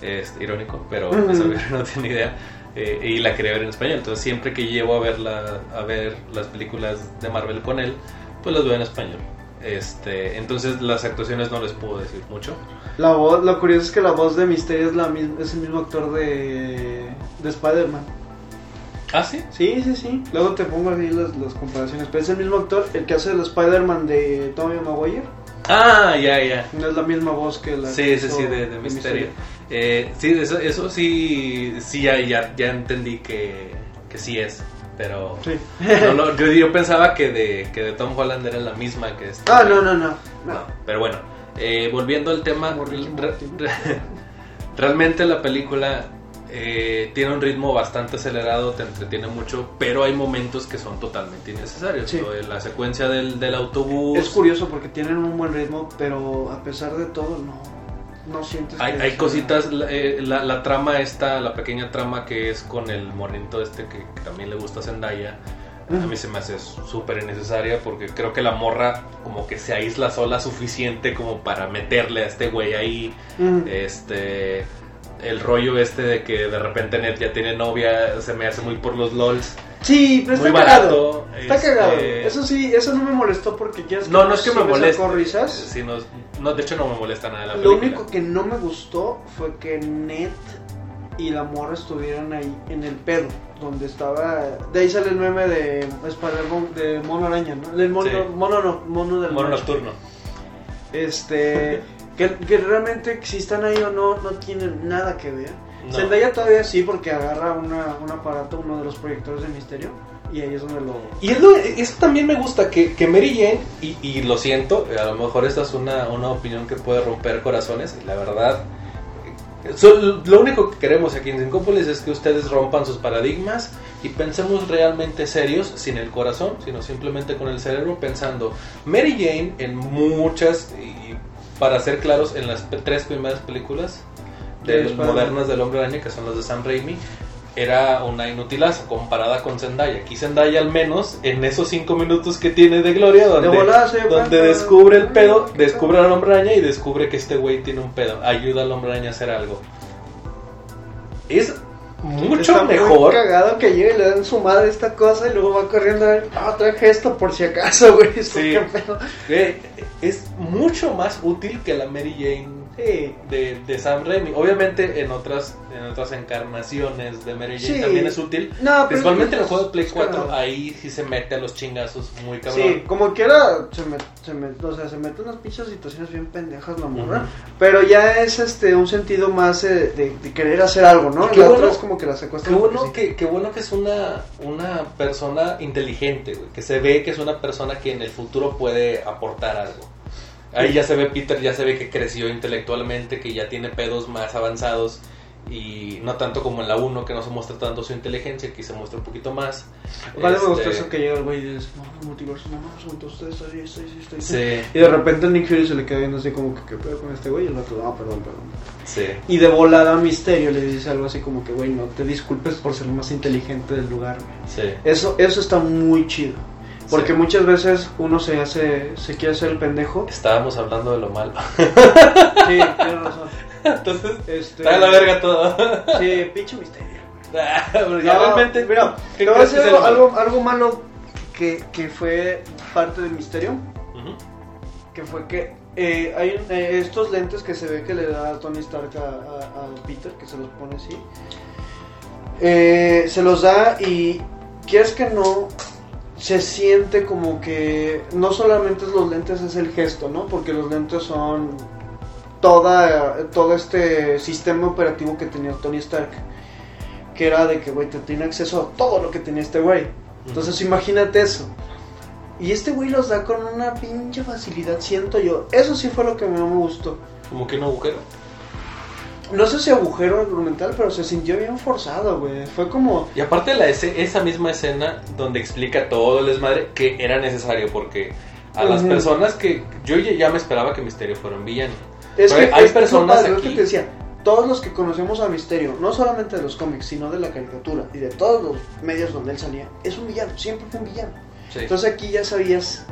Es irónico, pero mi sobrino no tiene idea. eh, y la quería ver en español. Entonces, siempre que llevo a ver, la, a ver las películas de Marvel con él, pues las veo en español. Este, entonces, las actuaciones no les puedo decir mucho. La voz, lo curioso es que la voz de Misterio es, la misma, es el mismo actor de, de Spider-Man. Ah, sí. Sí, sí, sí. Luego te pongo ahí las, las comparaciones. Pero es el mismo actor, el que hace el Spider-Man de Tommy Maguire. Ah, ya, ya. No es la misma voz que la Sí, que sí, sí, de, de Misterio. Eh, sí, eso, eso sí, sí ya, ya, ya entendí que, que sí es, pero Sí. no lo- yo, yo pensaba que de, que de Tom Holland era la misma que esta. Ah, no, no, no. No, pero bueno, eh, volviendo al tema, re- re- realmente la película eh, tiene un ritmo bastante acelerado, te entretiene mucho, pero hay momentos que son totalmente innecesarios. Sí. La secuencia del, del autobús. Es curioso porque tienen un buen ritmo, pero a pesar de todo, no, no sientes Hay, que hay cositas, la, eh, la, la trama esta, la pequeña trama que es con el morrito este que, que también le gusta a Zendaya, a mí se me hace súper innecesaria porque creo que la morra como que se aísla sola suficiente como para meterle a este güey ahí, Mm. este, el rollo este de que de repente Ned ya tiene novia, se me hace muy por los lols, Sí, pero muy está cagado. barato. Está este, cagado. Eso sí, eso no me molestó porque quieres No, no es que me moleste. risas. sino- no, de hecho no me molesta nada la Lo película. único que no me gustó fue que Ned y la morra estuvieran ahí en el pedo, donde estaba. De ahí sale el meme de Spider-Man, de Mono Araña, ¿no? Del mono, Sí. mono, no, mono del Mono nocturno. Este. Que, que realmente si están ahí o no, no tienen nada que ver. No. Zendaya todavía sí, porque agarra una, un aparato, uno de los proyectores de misterio, y ahí es donde lo. Y es lo- eso también me gusta, que, que Mary Jane, y, y lo siento, a lo mejor esta es una, una opinión que puede romper corazones, y la verdad, eh, so- lo único que queremos aquí en Sincópolis es que ustedes rompan sus paradigmas y pensemos realmente serios, sin el corazón, sino simplemente con el cerebro, pensando, Mary Jane en muchas, y para ser claros, en las tres primeras películas De de Spider-Man. modernas del Hombre Araña, que son las de Sam Raimi, era una inutilaza comparada con Zendaya. Aquí Zendaya al menos en esos cinco minutos que tiene de gloria, donde, dio donde descubre el pedo, descubre al Hombre Araña y descubre que este güey tiene un pedo. Ayuda al Hombre Araña a hacer algo. Es mucho Está muy mejor. cagado que llegue y le den su madre esta cosa y luego va corriendo a ver, ah, traje esto por si acaso, güey. Sí. qué pedo. Güey, es mucho más útil que la Mary Jane Sí. de, de Sam Raimi. Obviamente en otras en otras encarnaciones de Mary Jane Sí. también es útil. No, pero Principalmente en el juego de Play es 4, cagado. ahí sí se mete a los chingazos muy cabrón. Sí, como quiera, se mete, se mete, o sea, se mete unas pinches situaciones bien pendejas la morra. Pero ya es este un sentido más eh, de, de querer hacer algo, ¿no? Qué La bueno- otra es como que la secuestran. Qué bueno, que, qué bueno que es una, una persona inteligente, güey, que se ve que es una persona que en el futuro puede aportar algo. Ahí ya se ve Peter, ya se ve que creció intelectualmente, que ya tiene pedos más avanzados Y no tanto como en la 1 que no se muestra tanto su inteligencia, aquí se muestra un poquito más. Vale, me gustó Este, eso que llega el güey y dice, no, multiverso, no, no, son todos ustedes, estoy, sí, estoy. Sí, Y de repente Nick Fury se le queda viendo así como que, ¿qué pedo con este güey? Y el otro, no, perdón, perdón. sí. Y de volada Misterio le dice algo así como que, güey, no te disculpes por ser el más inteligente del lugar, güey. Sí, Eso, eso está muy chido. Porque Sí. muchas veces uno se hace, se quiere hacer el pendejo. estábamos hablando de lo malo. Sí, tienes razón. Entonces, Este, está de la verga todo. Sí, pinche misterio. Pero ya No, realmente, mira, ¿qué te voy a decir algo, lo algo, algo malo que, que fue parte del misterio. Que fue que eh, hay eh, estos lentes que se ve que le da Tony Stark a, a- a Peter, que se los pone así. Eh, se los da y quieres que no, se siente como que no solamente es los lentes, es el gesto, ¿no? Porque los lentes son toda, todo este sistema operativo que tenía Tony Stark. Que era de que, güey, te tiene acceso a todo lo que tenía este güey. Entonces imagínate eso. Y este güey los da con una pinche facilidad, siento yo. Eso sí fue lo que me gustó. Como que un agujero. No sé si agujero argumental, pero se sintió bien forzado, güey. Fue como... Y aparte la ese- esa misma escena donde explica todo el desmadre que era necesario porque a las personas que yo ya me esperaba que Misterio fuera un villano. Es Pero que hay es personas padre, aquí- que te decía, todos los que conocemos a Misterio, no solamente de los cómics, sino de la caricatura y de todos los medios donde él salía, es un villano, siempre fue un villano. Sí. Entonces aquí ya sabías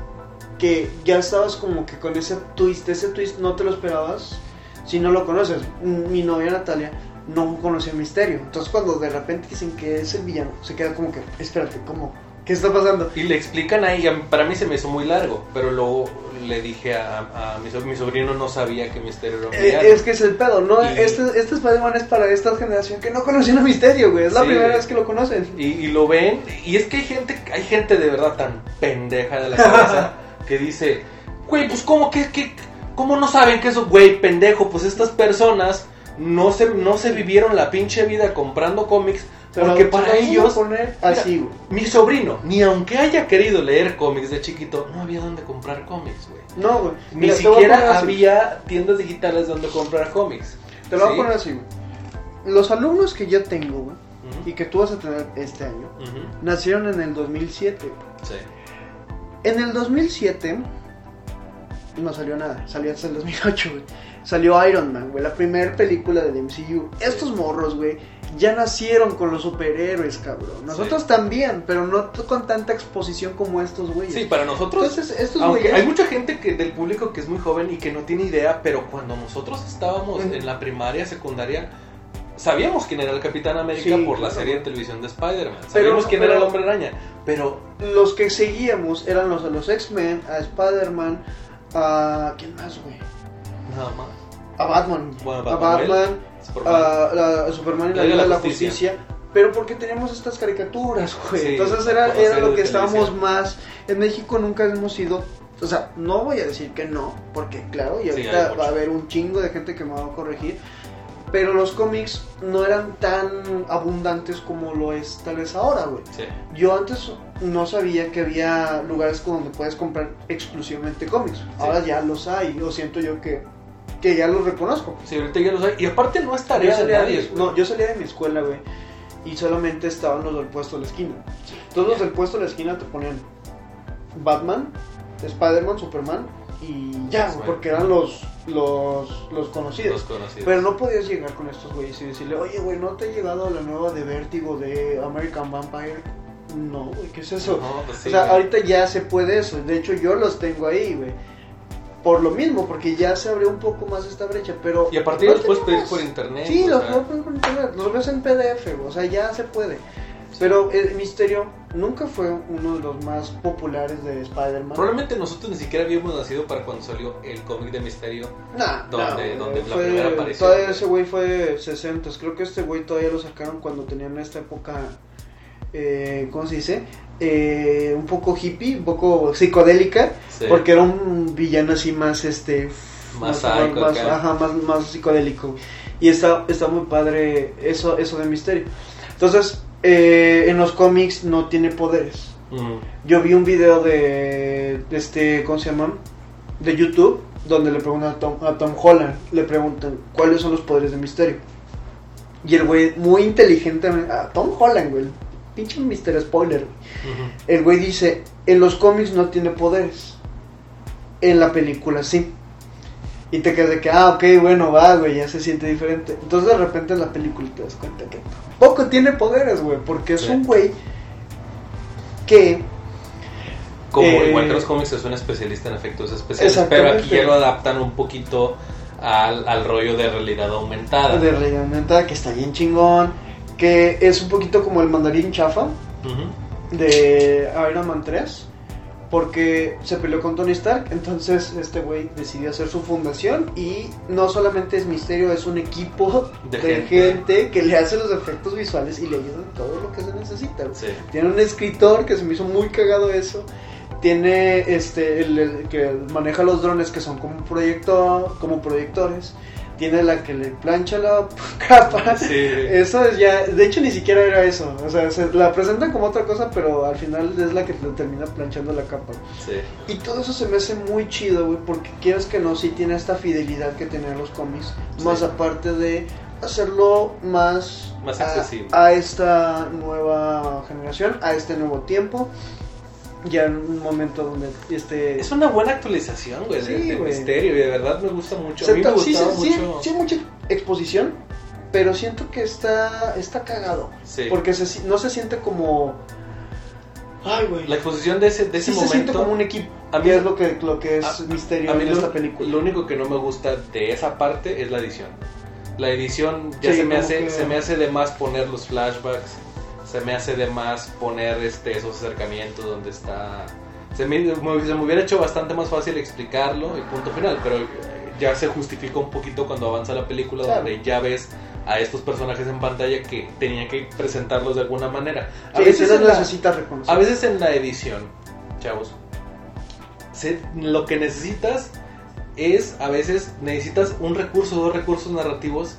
que ya estabas como que con ese twist, ese twist no te lo esperabas si no lo conoces. Mi novia Natalia no conocía Misterio. Entonces cuando de repente dicen que es el villano, se queda como que, espérate, ¿cómo? ¿Qué está pasando? Y le explican ahí, para mí se me hizo muy largo, pero luego le dije a, a mi, so- mi sobrino no sabía que Misterio era un Eh, es que es el pedo, ¿no? Y- Este, este Spider-Man es para esta generación que no conocían a Misterio, güey. Es la primera vez que lo conocen. Y, y lo ven, y es que hay gente, hay gente de verdad tan pendeja de la cabeza que dice, güey, pues cómo que, que- cómo no saben que eso, güey, pendejo, pues estas personas no se, no se vivieron la pinche vida comprando cómics, Pero porque para ellos, poner así, güey. mi sobrino, ni aunque haya querido leer cómics de chiquito, no había donde comprar cómics, güey. No, güey. Ni Mira, siquiera había tiendas digitales donde comprar cómics. Te lo voy a poner así, güey. Los alumnos que yo tengo, güey, y que tú vas a tener este año, nacieron en el 2007. güey. sí. En el 2007 no salió nada, salió hasta el 2008, güey. Salió Iron Man, güey, la primera película del MCU. Estos morros, güey, ya nacieron con los superhéroes, cabrón. Nosotros también, pero no con tanta exposición como estos güeyes. Sí, para nosotros Entonces, estos Aunque güeyes... hay mucha gente que del público que es muy joven y que no tiene idea, pero cuando nosotros estábamos en la primaria, secundaria, sabíamos quién era el Capitán América Sí, por la claro. serie de televisión de Spider-Man. Pero- Sabíamos quién era el Hombre Araña, pero Los que seguíamos eran los de los X-Men, a Spider-Man, a... ¿Quién más, güey? nada más. A Batman. Bueno, a Batman, Superman. a, la- a Superman y la La Liga de la Justicia. Justicia. Pero porque teníamos estas caricaturas, güey. Sí, Entonces era, era lo que estábamos más. En México nunca hemos sido. O sea, no voy a decir que no, porque claro, y ahorita va a haber un chingo de gente que me va a corregir. Pero los cómics no eran tan abundantes como lo es tal vez ahora, güey. Sí. Yo antes no sabía que había lugares donde puedes comprar exclusivamente cómics. Ahora ya los hay, yo siento yo que, que ya los reconozco. Sí, ahorita ya lo sé. Y aparte no es tarea de nadie. de, no, yo salía de mi escuela, güey, y solamente estaban los del puesto de la esquina. Todos los del puesto de la esquina te ponían Batman, Spider-Man, Superman y ya, Bueno. porque eran los, los, los conocidos. Los conocidos. Pero no podías llegar con estos güeyes y decirle, oye, güey, ¿no te ha llegado la nueva de Vértigo de American Vampire? No, güey, ¿qué es eso? No, pues sí, o sea, güey. ahorita ya se puede eso. De hecho, yo los tengo ahí, güey. Por lo mismo, porque ya se abrió un poco más esta brecha, pero... Y a partir no los puedes pedir por internet. Sí, los puedes pedir por internet, los ves en PDF, güey, o sea, ya se puede. Pero el Misterio nunca fue uno de los más populares de Spider-Man. Probablemente nosotros ni siquiera habíamos nacido para cuando salió el cómic de Misterio. Nah, Donde- no, donde güey, la fue- primera aparición, Todavía ese güey fue 60. Creo que este güey todavía lo sacaron cuando tenían esta época. Eh, ¿Cómo se dice? Eh, un poco hippie, un poco psicodélica. Sí. Porque era un villano así más este. Más más, acá. ajá, más, más psicodélico. Y está, está muy padre eso, eso de misterio. Entonces, eh, en los cómics no tiene poderes. Mm. Yo vi un video de, de este, ¿cómo se llama? De YouTube, donde le preguntan a Tom, a Tom Holland, le preguntan cuáles son los poderes de Misterio. Y el güey, muy inteligentemente, a Tom Holland, güey, pinche Mr. Spoiler, güey. El güey dice, en los cómics no tiene poderes. En la película sí. Y te quedas de que, ah, ok, bueno, va, güey, ya se siente diferente. Entonces de repente en la película te das cuenta que poco tiene poderes, güey, porque es Sí. un güey que... Como Eh, igual que los cómics es un especialista en efectos especiales, pero aquí ya lo adaptan un poquito al, al rollo de realidad aumentada. De realidad aumentada, que está bien chingón, que es un poquito como el mandarín chafa de Iron Man 3, porque se peleó con Tony Stark, entonces este güey decidió hacer su fundación y no solamente es Misterio, es un equipo De de, gente. gente. que le hace los efectos visuales y le ayuda en todo lo que se necesita. Sí. Tiene un escritor que se me hizo muy cagado eso. Tiene este el, el que maneja los drones que son como como proyectores. Tiene la que le plancha la capa. Sí. Eso es ya, de hecho ni siquiera era eso. O sea, se la presentan como otra cosa, pero al final es la que le termina planchando la capa. Sí. Y todo eso se me hace muy chido, güey, porque quieres que no, sí tiene esta fidelidad que tenían los cómics. Sí. Más aparte de hacerlo más, Más a- accesible. a esta nueva generación, a este nuevo tiempo. Ya en un momento donde este Es una buena actualización, güey, de- Sí, misterio y de verdad me gusta mucho. A Se mí me ta- sí, gustaba sí, sí, mucho. sí hay mucha exposición, pero siento que está está cagado. Sí. Porque se no se siente como. Ay, güey. La exposición de ese, de ese Sí se siente momento. como un equipo. a mí- es lo que, lo que es a- misterio a mí en lo, esta película. lo único que no me gusta de esa parte es la edición. La edición ya se me hace que- se me hace de más poner los flashbacks, se me hace de más poner este esos acercamientos donde está se me, se me hubiera hecho bastante más fácil explicarlo y punto final, pero ya se justifica un poquito cuando avanza la película Claro. donde ya ves a estos personajes en pantalla que tenían que presentarlos de alguna manera. A Sí, veces en la- reconocer. a veces en la edición, chavos, se- lo que necesitas es, a veces necesitas un recurso, dos recursos narrativos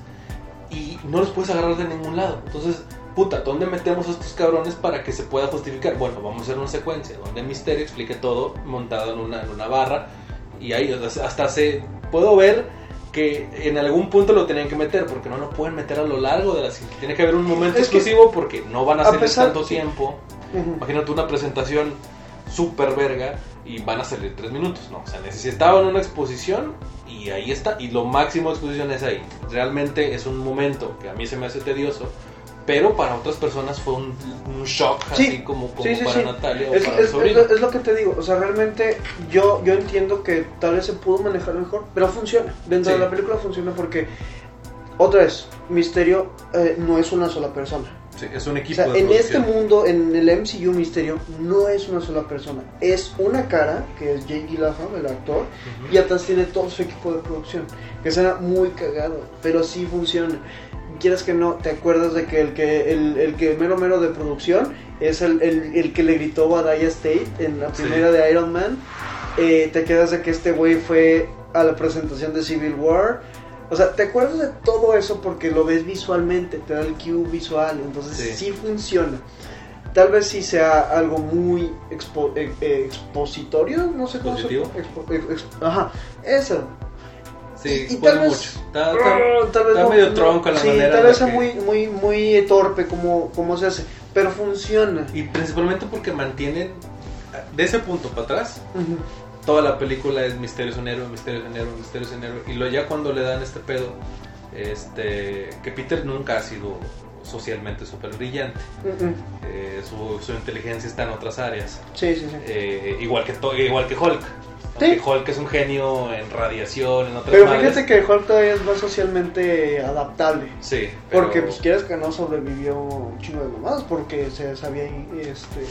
y no los puedes agarrar de ningún lado. Entonces, puta, ¿dónde metemos a estos cabrones para que se pueda justificar? Bueno, vamos a hacer una secuencia donde Misterio explique todo montado en una, en una barra y ahí hasta se... Puedo ver que en algún punto lo tenían que meter porque no lo pueden meter a lo largo de la... Tiene que haber un momento Es exclusivo porque no van a a hacer pesar- tanto tiempo. Ujú. Imagínate una presentación súper verga y van a salir tres minutos, ¿no? O sea, necesitaban una exposición y ahí está. Y lo máximo de exposición es ahí. Realmente es un momento que a mí se me hace tedioso, pero para otras personas fue un, un shock, Sí, así como, como sí, para sí. Natalia o Es, para el es- sobrino. es- es lo que te digo, o sea, realmente yo, yo entiendo que tal vez se pudo manejar mejor, pero funciona. Dentro de la película funciona porque, otra vez, Misterio eh, no es una sola persona. Sí, es un O equipo sea, de en este mundo, en el MCU Misterio, no es una sola persona. Es una cara, que es Jake Gyllenhaal, el actor, Ujú. y atrás tiene todo su equipo de producción. Que será muy cagado, pero sí funciona. Quieras que no, te acuerdas de que el que el, el que mero mero de producción es el, el, el que le gritó a Daya State en la Sí. primera de Iron Man. Eh, te quedas de que este güey fue a la presentación de Civil War. O sea, te acuerdas de todo eso porque lo ves visualmente, te da el cue visual, entonces Sí. sí, funciona. Tal vez sí sea algo muy expo- eh, eh, expositorio, no sé cómo se expo- ex- ex- Ajá, eso. Sí, y- y tal vez- mucho. Está- está- Ah, tal vez está medio no- tronco la sí, manera tal vez es que- muy, muy, muy torpe como, como se hace, pero funciona. Y principalmente porque mantienen, de ese punto para atrás, Ujú. toda la película es Misterio es un héroe, Misterio es un héroe, Misterio es un héroe. Y luego ya cuando le dan este pedo, este, que Peter nunca ha sido socialmente súper brillante. Ujú. Eh, su, su inteligencia está en otras áreas. Sí, sí, sí. Eh, igual, que igual que Hulk. Sí. Aunque Hulk es un genio en radiación, en otras Pero madres. fíjate que Hulk todavía es más socialmente adaptable. Sí, pero- Porque, pues, quieres que no sobrevivió un chingo de mamadas porque se sabía este,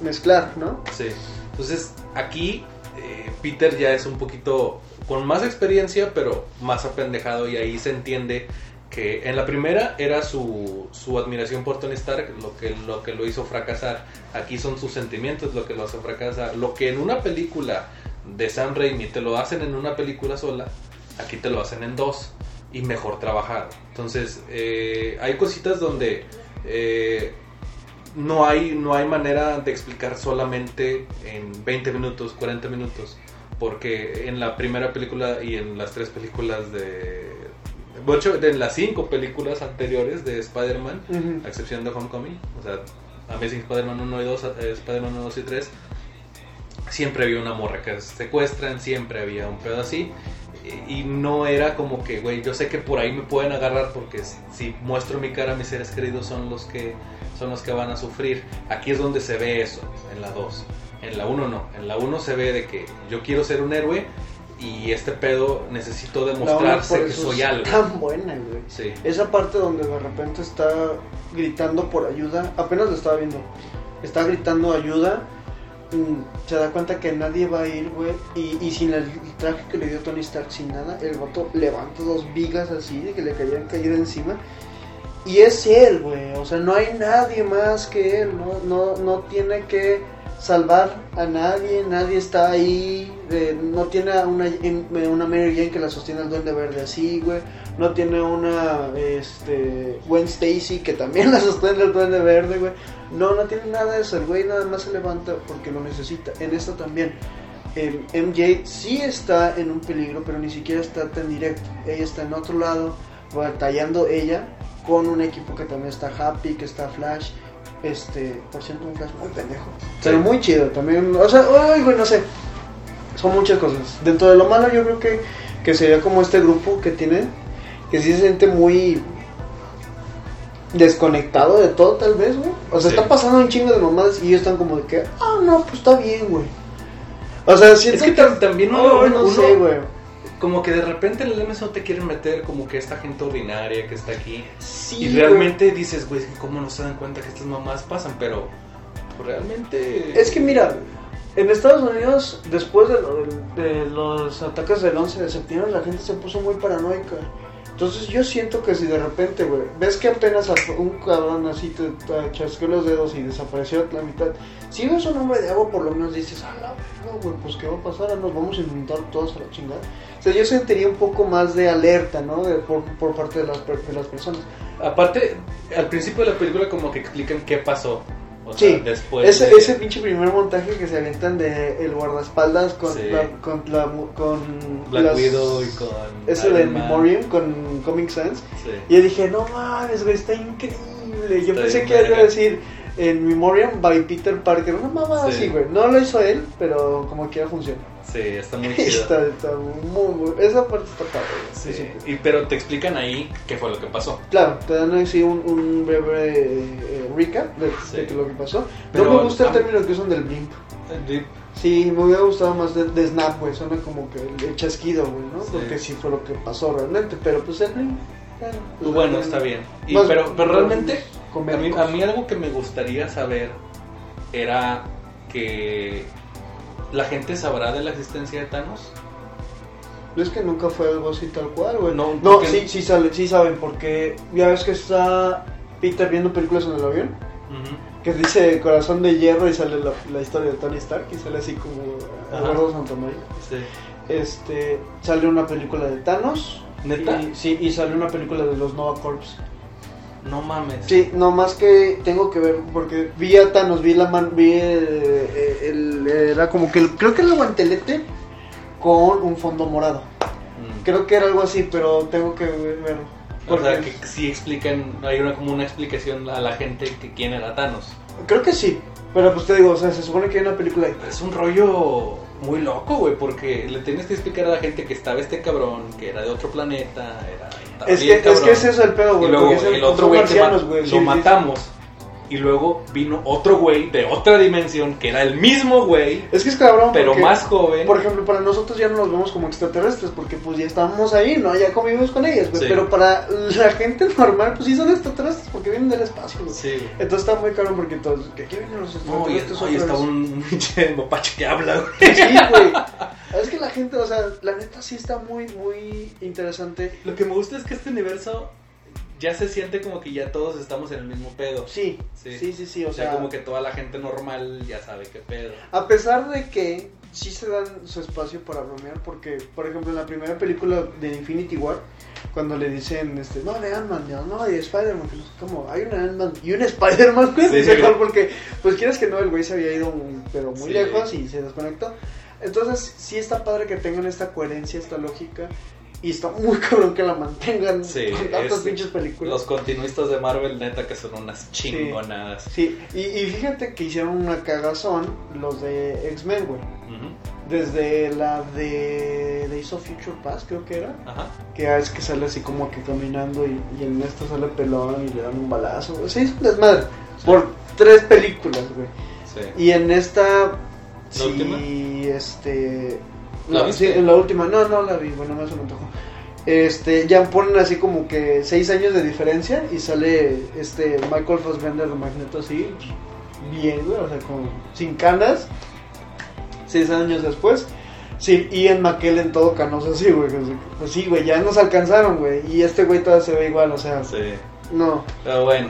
mezclar, ¿no? Sí. Entonces, aquí eh, Peter ya es un poquito con más experiencia, pero más apendejado y ahí se entiende que en la primera era su, su admiración por Tony Stark lo que, lo que lo hizo fracasar. Aquí son sus sentimientos lo que lo hace fracasar. Lo que en una película de Sam Raimi te lo hacen en una película sola, aquí te lo hacen en dos y mejor trabajado. Entonces, eh, hay cositas donde eh, no, hay, no hay manera de explicar solamente en 20 minutos, 40 minutos, porque en la primera película y en las tres películas de hecho, de las cinco películas anteriores de Spider-Man, Ujú. a excepción de Homecoming, o sea, Amazing Spider-Man 1 y 2, eh, Spider-Man 1, 2 y 3, siempre había una morra que secuestran, siempre había un pedo así. Y no era como que, güey, yo sé que por ahí me pueden agarrar porque si muestro mi cara, mis seres queridos son los que son los que van a sufrir. Aquí es donde se ve eso, en la 2. En la 1 no. En la 1 se ve de que yo quiero ser un héroe y este pedo necesito demostrarse que soy algo. Tan buena, güey. Sí. Esa parte donde de repente está gritando por ayuda, apenas lo estaba viendo. Está gritando ayuda. Mm, Se da cuenta que nadie va a ir, güey. Y, y sin el traje que le dio Tony Stark, sin nada, el vato levanta dos vigas así de que le querían caer encima. Y es él, güey. O sea, no hay nadie más que él. No, no, no tiene que salvar a nadie. Nadie está ahí. eh, no tiene una, una Mary Jane que la sostiene el duende verde así, güey. No tiene una este, Gwen Stacy que también la sostiene el duende verde, güey. No, no tiene nada de eso. El güey nada más se levanta porque lo necesita. En esta también. em, MJ sí está en un peligro, pero ni siquiera está tan directo. Ella está en otro lado, batallando ella con un equipo que también está Happy, que está Flash. Este, por cierto, un Flash muy pendejo. Pero muy chido también. O sea, ay, güey, no sé. Son muchas cosas. Dentro de lo malo, yo creo que, que sería como este grupo que tiene, que sí se siente muy desconectado de todo, tal vez, güey. O sea, Sí. está pasando un chingo de mamadas y ellos están como de que, ah, no, pues está bien, güey. O sea, siento Es que tam- también uno, no uno- sé, güey. como que de repente en el MSO te quieren meter como que esta gente ordinaria que está aquí. Sí, y realmente dices, güey, ¿cómo no se dan cuenta que estas mamás pasan? Pero realmente... Es que mira, en Estados Unidos, después de, lo- de los ataques del 11 de septiembre, la gente se puso muy paranoica. Entonces yo siento que si de repente, güey, ves que apenas un cabrón así te, chasqueó los dedos y desapareció la mitad, si ves un hombre de agua, por lo menos dices, ah, la güey, pues qué va a pasar, Ah, nos vamos a inundar todos a la chingada. O sea, yo sentiría un poco más de alerta, ¿no? De, por, parte de las, de las personas. Aparte, al principio de la película como que explican qué pasó. O Sí, sea, después... ese, de- ese pinche primer montaje que se avientan de el guardaespaldas con Sí. la, con, la, con Black las- Widow y con... de. Memoriam con Comic Sans Sí. y yo dije no mames güey está increíble yo Está pensé que iba a decir en Memoriam by Peter Parker una mamada Sí. así güey no lo hizo él pero como quiera funciona Sí, está muy chido. está, está muy, muy- esa parte está padre. Sí, Sí. y, pero te explican ahí qué fue lo que pasó. Claro, te dan así un, un breve eh, recap de, Sí. de lo que pasó. Pero, no me gusta el término que usan del blimp. Sí, me hubiera gustado más de, de Snap, güey. Suena como que el, el chasquido, güey, ¿no? Porque sí fue lo que pasó realmente. Pero pues el Blink. Bueno, pues, Bueno, eh, está bien. Y- pero, pero realmente, a mí, comédicos. a mí algo que me gustaría saber era que la gente sabrá de la existencia de Thanos. Es que nunca fue algo así tal cual, güey. No, No, porque- sí, sí, sale, sí saben, porque ya ves que está Peter viendo películas en el avión. Que dice Corazón de Hierro y sale la, la historia de Tony Stark y sale así como. Eduardo Santamaría. Sí. Este, sale una película de Thanos. ¿Neta? Y, sí, y sale una película de los Nova Corps. No mames. Sí, no más que tengo que ver porque vi a Thanos, vi la man, vi eh, el, era como que el- creo que el guantelete con un fondo morado. Mm. Creo que era algo así, pero tengo que ver. O sea, que sí explican, hay una como una explicación a la gente que quién era Thanos. Creo que sí, pero pues te digo, o sea, se supone que hay una película ahí. Es un rollo muy loco, güey, porque le tienes que explicar a la gente que estaba este cabrón, que era de otro planeta, era... Es que, es que es el pedo, Y güey. luego porque es el otro güey que lo matamos. Y luego vino otro güey de otra dimensión, que era el mismo güey, Es que es cabrón. pero porque, más joven. Por ejemplo, para nosotros ya no nos vemos como extraterrestres porque pues ya estábamos ahí, ¿no? Ya convivimos con ellas, güey. Sí. Pero para la gente normal, pues sí son extraterrestres porque vienen del espacio, güey. Sí. Entonces está muy cabrón porque todos, que aquí vienen los No, y, extraterrestres. no, y está un pinche mapache que habla, güey. Sí, güey. Es que la gente, o sea, la neta sí está muy, muy interesante. Lo que me gusta es que este universo ya se siente como que ya todos estamos en el mismo pedo. Sí, Sí. sí, sí, sí, O o, sea, sea, como que toda la gente normal ya sabe qué pedo. a pesar de que sí se dan su espacio para bromear, porque, por ejemplo, en la primera película de Infinity War, cuando le dicen, este, no, de Ant-Man, no, no, de Spider-Man, que no sé cómo, hay un Ant-Man y un Spider-Man, güey, Sí, mejor porque, pues quieres que no, el güey se había ido, pero muy Sí. lejos y se desconectó. Entonces, sí está padre que tengan esta coherencia, esta lógica. Y está muy cabrón que la mantengan Sí, con tantas es- pinches películas. Los continuistas de Marvel, neta, que son unas chingonadas. Sí, y, y fíjate que hicieron una cagazón los de X-Men, güey. Desde la de Days of Future Past, creo que era. Ajá. Que es que sale así como que caminando y, y en esta sale pelón y le dan un balazo. güey. Sí, es un desmadre. Por tres películas, güey. Sí. Y en esta. sí, última? este. ¿La no, viste? sí, en la última. No, no la vi, bueno, no se me antojó. Este, ya ponen así como que seis años de diferencia y sale este Michael Fassbender de Magneto así, bien, güey, o sea, como sin canas, seis años después. Sí, Ian McKellen todo canoso así, güey. Pues sí, güey, ya nos alcanzaron, güey. Y este güey todavía se ve igual, o sea, Sí. no. Pero bueno.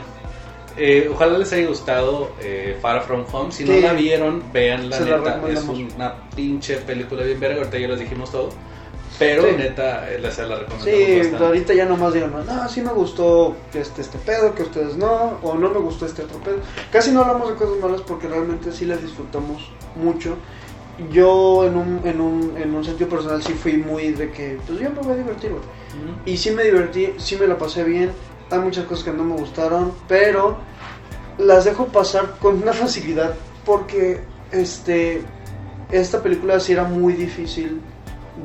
Eh, ojalá les haya gustado eh, Far From Home. Si no la vieron, Se la neta. Es recomendamos. una pinche película bien verga. Ahorita ya les dijimos todo. Pero Sí. neta, eh, les la recomendamos Sí, ahorita ya nomás digan, no, sí me gustó este, este pedo, que ustedes no, o no me gustó este otro pedo. Casi no hablamos de cosas malas porque realmente sí las disfrutamos mucho. Yo en un, en un, en un sentido personal sí fui muy de que, pues yo me voy a divertir, güey. Ujú. Y sí me divertí, sí me la pasé bien. Hay muchas cosas que no me gustaron, pero las dejo pasar con una facilidad porque este esta película sí era muy difícil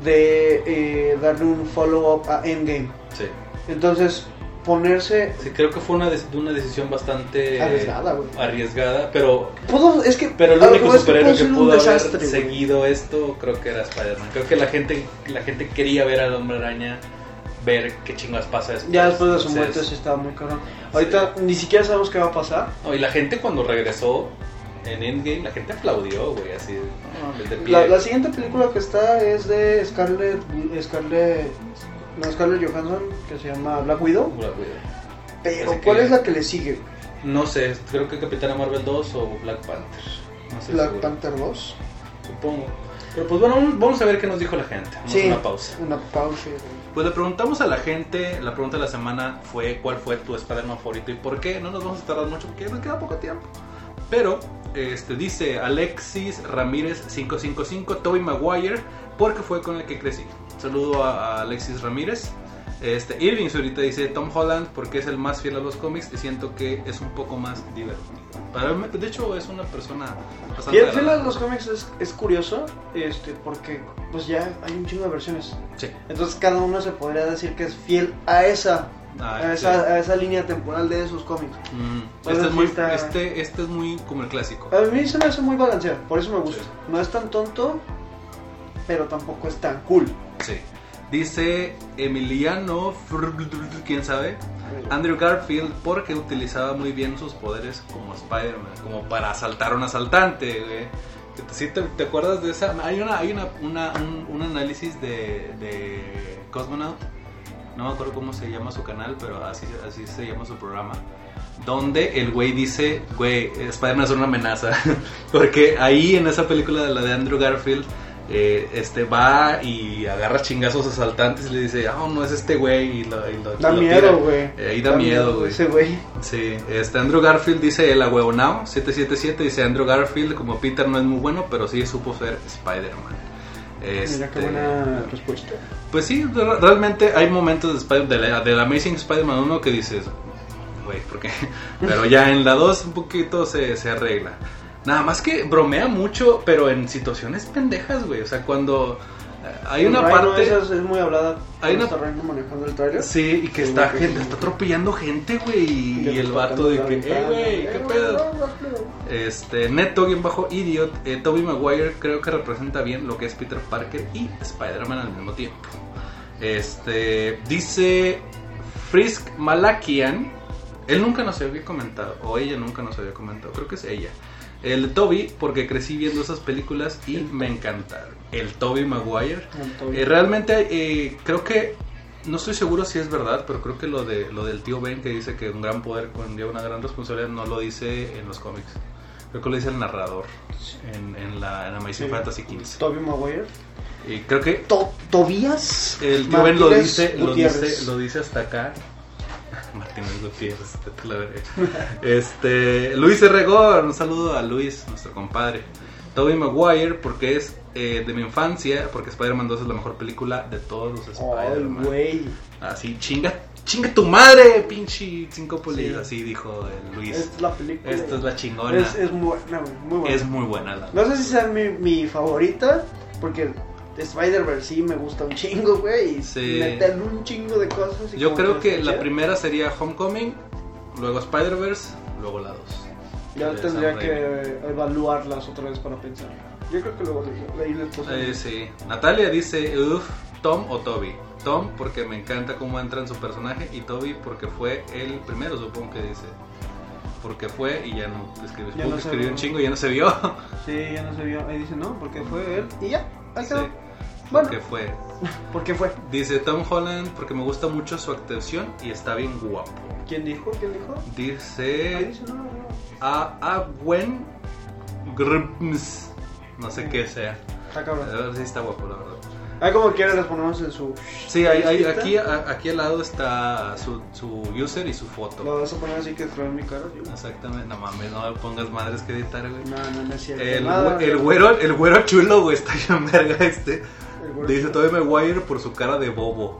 de eh, darle un follow-up a Endgame. Sí. Entonces, ponerse Sí, creo que fue una, des- una decisión bastante arriesgada, güey. arriesgada, pero, Pudo- es que pero el único que superhéroe que pudo haber desastre, seguido esto creo que era Spider-Man. Creo que la gente, la gente quería ver al Hombre Araña, ver qué chingas pasa después. Ya después de su Entonces, muerte sí estaba muy cabrón. Ahorita ni siquiera sabemos qué va a pasar. no, y la gente cuando regresó en Endgame, la gente aplaudió, güey, así, no, mames, de pie. La, la siguiente película que está es de Scarlett, Scarlett, no, Scarlett Johansson, que se llama Black Widow. Black Widow. Pero, Así que- ¿cuál es la que le sigue? No sé, creo que Capitana Marvel 2 o Black Panther. No sé Black seguro. Panther 2. Supongo. Pero pues bueno, vamos a ver qué nos dijo la gente. Vamos Sí. una pausa. Una pausa. Pues le preguntamos a la gente, la pregunta de la semana fue cuál fue tu Spider-Man favorito y por qué. No nos vamos a tardar mucho porque nos queda poco tiempo. Pero este dice Alexis Ramírez 555, Toby Maguire, porque fue con el que crecí. Saludo a, a Alexis Ramírez. Este, Irving ahorita dice Tom Holland porque es el más fiel a los cómics y siento que es un poco más divertido. De hecho, es una persona bastante. Y el los cómics es, es curioso, este, porque pues ya hay un chingo de versiones. Sí. Entonces cada uno se podría decir que es fiel a esa, Ah, a sí. esa, a esa línea temporal de esos cómics. Mm, Pues este, es muy, está- este, este es muy como el clásico. A mí se me hace muy balanceado, por eso me gusta. Sí. No es tan tonto, pero tampoco es tan cool. Sí. Dice Emiliano, quién sabe, Andrew Garfield porque utilizaba muy bien sus poderes como Spider-Man, como para asaltar a un asaltante, güey. ¿Sí te, te acuerdas de esa? Hay una, hay una, una- un, un análisis de, de Cosmonaut, no me acuerdo cómo se llama su canal, pero así, así se llama su programa. Donde el güey dice, güey, Spider-Man es una amenaza. Porque ahí en esa película de la de Andrew Garfield, eh, este va y agarra chingazos asaltantes y le dice, ah, no es este güey. Y lo, y lo- Da lo tira. miedo, güey. Eh, ahí da miedo, güey. Ese güey. Sí, este Andrew Garfield dice el ahueonao 777 dice Andrew Garfield como Peter no es muy bueno, pero sí supo ser Spider-Man. Mira Este, qué buena respuesta. Pues sí, re- realmente hay momentos de, Spider- de la, del Amazing Spider-Man 1 que dices, güey, ¿por qué? Pero ya en la 2 un poquito se, se arregla. Nada más que bromea mucho, pero en situaciones pendejas, güey. O sea, cuando eh, hay una parte... es, es muy hablada. Hay una- está manejando el trailer. Sí, y que Sí, está gente, sí. está atropellando gente, güey. Y, el vato de que, eh, güey, qué Eh, pedo. Este, Neto-Idiot, eh, Toby Maguire creo que representa bien lo que es Peter Parker y Spider-Man al mismo tiempo. Este, dice Frisk Malakian, él nunca nos había comentado, o ella nunca nos había comentado, creo que es ella. El de Toby, porque crecí viendo esas películas y me encantaron. El Toby Maguire. El Toby. Eh, realmente eh, creo que no estoy seguro si es verdad, pero creo que lo de lo del tío Ben que dice que un gran poder conlleva una gran responsabilidad no lo dice en los cómics. Creo que lo dice el narrador en, en la en Amazing Sí. Fantasy XV. Toby Maguire. Y creo que To- Tobías. el tío Ben lo dice, lo dice, lo dice hasta acá. Martínez Gutiérrez, te- te la veré. Este, Luis Herregón, un saludo a Luis, nuestro compadre. Tobey Maguire porque es eh, de mi infancia, porque Spider-Man 2 es la mejor película de todos los Spider-Man. güey. Así, chinga, chinga tu madre, pinche cinco Sí. así dijo el Luis. Esta es la película. Esta es la chingona. Es, es muy buena, güey. Muy buena. Es muy buena la. No sé si sea mi, mi favorita, porque Spider-Verse sí me gusta un chingo, güey. Y Sí. meterle un chingo de cosas. y Yo creo que la primera sería Homecoming, luego Spider-Verse, luego la 2. Ya tendría Sam que evaluarlas otra vez para pensar. Yo creo que luego le- leí. Eh, sí. Natalia dice, uff, Tom o Toby. Tom porque me encanta cómo entra en su personaje y Toby porque fue el primero, supongo que dice. Porque fue y ya no escribió, Ya no escribió un chingo y ya no se vio. Sí, ya no se vio. Ahí dice, no, porque fue él. Y ya, ahí Sí, quedó. Bueno, porque fue. ¿por qué fue? Dice Tom Holland porque me gusta mucho su actuación y está bien guapo. ¿Quién dijo? ¿Quién dijo? Dice dice, no, no. a Agwen Grims. No sé qué sea. Está cabrón. A ver si está guapo, la verdad. Ahí como quiera les ponemos en su... Sí, hay, hay- aquí, a- aquí al lado está su, su user y su foto. Lo vas a poner así que trae mi cara. tío? Exactamente, no mames, no me pongas madres que editar, güey. No, no, no es cierto. El, Nada, el güero, el güero chulo, güey, está bien verga este. Dice Tobey Maguire por su cara de bobo.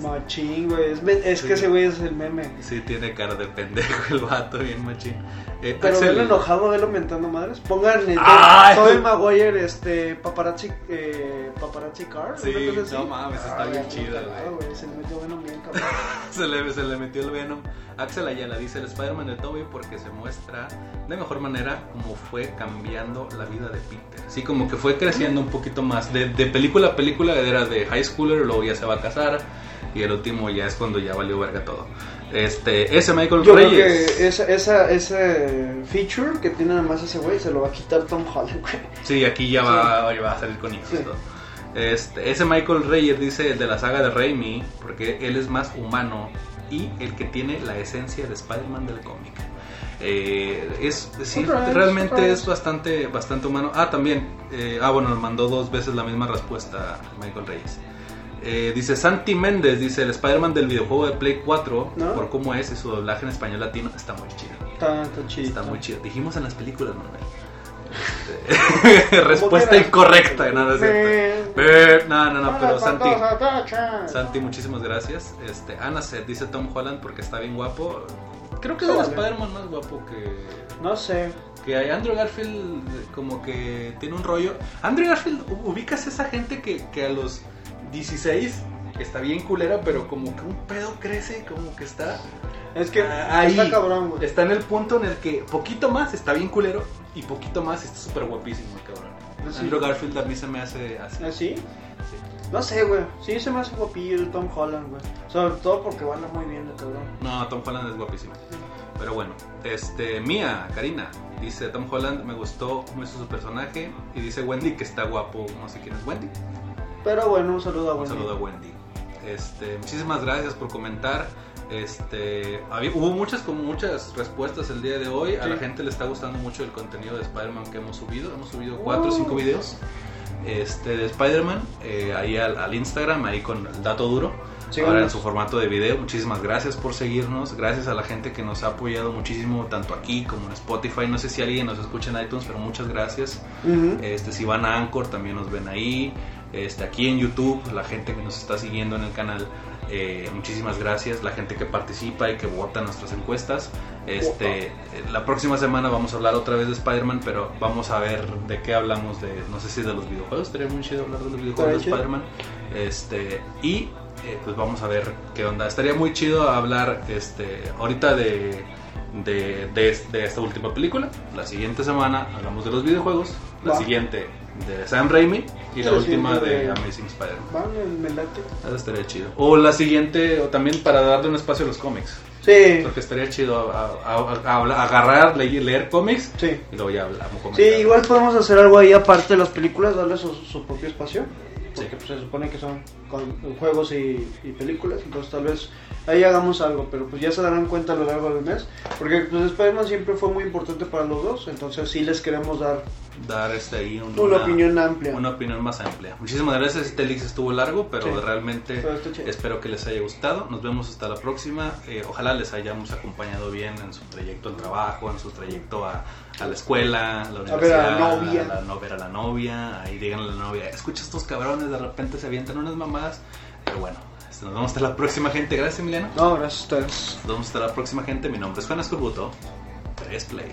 Machín, güey. Es, es Sí. que ese güey es el meme. Sí, tiene cara de pendejo el vato, bien machín. Eh, Pero Axel- verlo enojado, verlo mentando madres. ¡Ay! Tobey Maguire, este, paparazzi, eh, paparazzi car. Sí, no mames, está Ay, bien chida, güey. Se le metió bueno bien, cabrón. se, le, se le metió el Venom. Axel Ayala dice el Spider-Man de Toby porque se muestra de mejor manera cómo fue cambiando la vida de Peter. Sí, como que fue creciendo un poquito más. De, de película a película era de high schooler, luego ya se va a casar. Y el último ya es cuando ya valió verga todo. Este, ese Michael Yo creo Reyes. que esa, esa, ese feature que tiene nada más ese güey se lo va a quitar Tom Holland, güey. Sí, aquí ya va, ya va a salir con hijos Sí. todo. Este, ese Michael Reyes dice el de la saga de Raimi, porque él es más humano y el que tiene la esencia de Spider-Man del cómic. Eh, es sí, Surprise, realmente surprise. es bastante bastante humano. Ah, también, eh, ah bueno, mandó dos veces la misma respuesta Michael Reyes. Eh, dice Santi Méndez, dice el Spider-Man del videojuego de Play 4, ¿No? por cómo es y su doblaje en español latino, está muy chido. Está, está chido. Está muy chido. Dijimos en las películas, Manuel. Respuesta incorrecta. No, no, es Eh, no, no, no, pero Santi. Santi, muchísimas gracias. Este, Ana se dice Tom Holland porque está bien guapo. Creo que es el Spider-Man más guapo que, No sé. que hay. Andrew Garfield como que tiene un rollo. Andrew Garfield, ubicas esa gente que, que a los 16 está bien culera, pero como que un pedo crece, como que está Es que Ah, ahí. está cabrón, güey. Está en el punto en el que poquito más está bien culero y poquito más está súper guapísimo, el cabrón. Sí. Andrew Garfield a mí se me hace así. Sí. No sé, güey. Sí, se me hace guapillo el Tom Holland, güey. Sobre todo porque baila muy bien el cabrón. No, Tom Holland es guapísimo. Pero bueno, este, Mía, Karina, dice Tom Holland me gustó hizo su personaje y dice Wendy que está guapo, no sé quién es Wendy. Pero bueno, un saludo a Un Wendy. saludo a Wendy. Este, muchísimas gracias por comentar. Este, había- hubo muchas como muchas respuestas el día de hoy. A la gente le está gustando mucho el contenido de Spider-Man que hemos subido. Hemos subido cuatro o Uh. cinco videos este, de Spider-Man eh, ahí al, al Instagram, ahí con el dato duro. Ahora en su formato de video. Muchísimas gracias por seguirnos. Gracias a la gente que nos ha apoyado muchísimo, tanto aquí como en Spotify. No sé si alguien nos escucha en iTunes, pero muchas gracias. Este, si van a Anchor también nos ven ahí. Este, aquí en YouTube, la gente que nos está siguiendo en el canal, eh, muchísimas gracias. La gente que participa y que vota en nuestras encuestas. Este, eh, la próxima semana vamos a hablar otra vez de Spider-Man, pero vamos a ver de qué hablamos. De, no sé si de los videojuegos, estaría muy chido hablar de los videojuegos de. Spider-Man. Este, y eh, pues vamos a ver qué onda. Estaría muy chido hablar este, ahorita de, de, de, de esta última película. La siguiente semana hablamos de los videojuegos. La Va. siguiente de Sam Raimi. Y la última de Amazing Spider-Man. Me, late. Eso estaría chido. O la siguiente, o también para darle un espacio a los cómics. Sí, Porque estaría chido a- a- a- agarrar, leer, leer cómics sí. y luego ya hablamos. Sí, igual podemos hacer algo ahí aparte de las películas, darle su, su propio espacio. Porque Sí. pues, se supone que son con- juegos y, y películas, entonces tal vez ahí hagamos algo, pero pues ya se darán cuenta a lo largo del mes. Porque pues Spider-Man siempre fue muy importante para los dos, entonces sí les queremos dar dar este ahí un- Una opinión amplia. una opinión más amplia. Muchísimas gracias. Este estuvo largo, pero Sí. realmente espero que les haya gustado. Nos vemos hasta la próxima. Eh, ojalá les hayamos acompañado bien en su trayecto al trabajo, en su trayecto a, a la escuela, a la A ver a la universidad, novia. a la no ver a la novia. Ahí díganle a la novia, escucha estos cabrones, de repente se avientan unas mamadas. Pero bueno, este, nos vemos hasta la próxima gente. Gracias, Emiliano. No, gracias a ustedes. Nos vemos hasta la próxima gente. Mi nombre es Juan Escorbuto. 3 Play.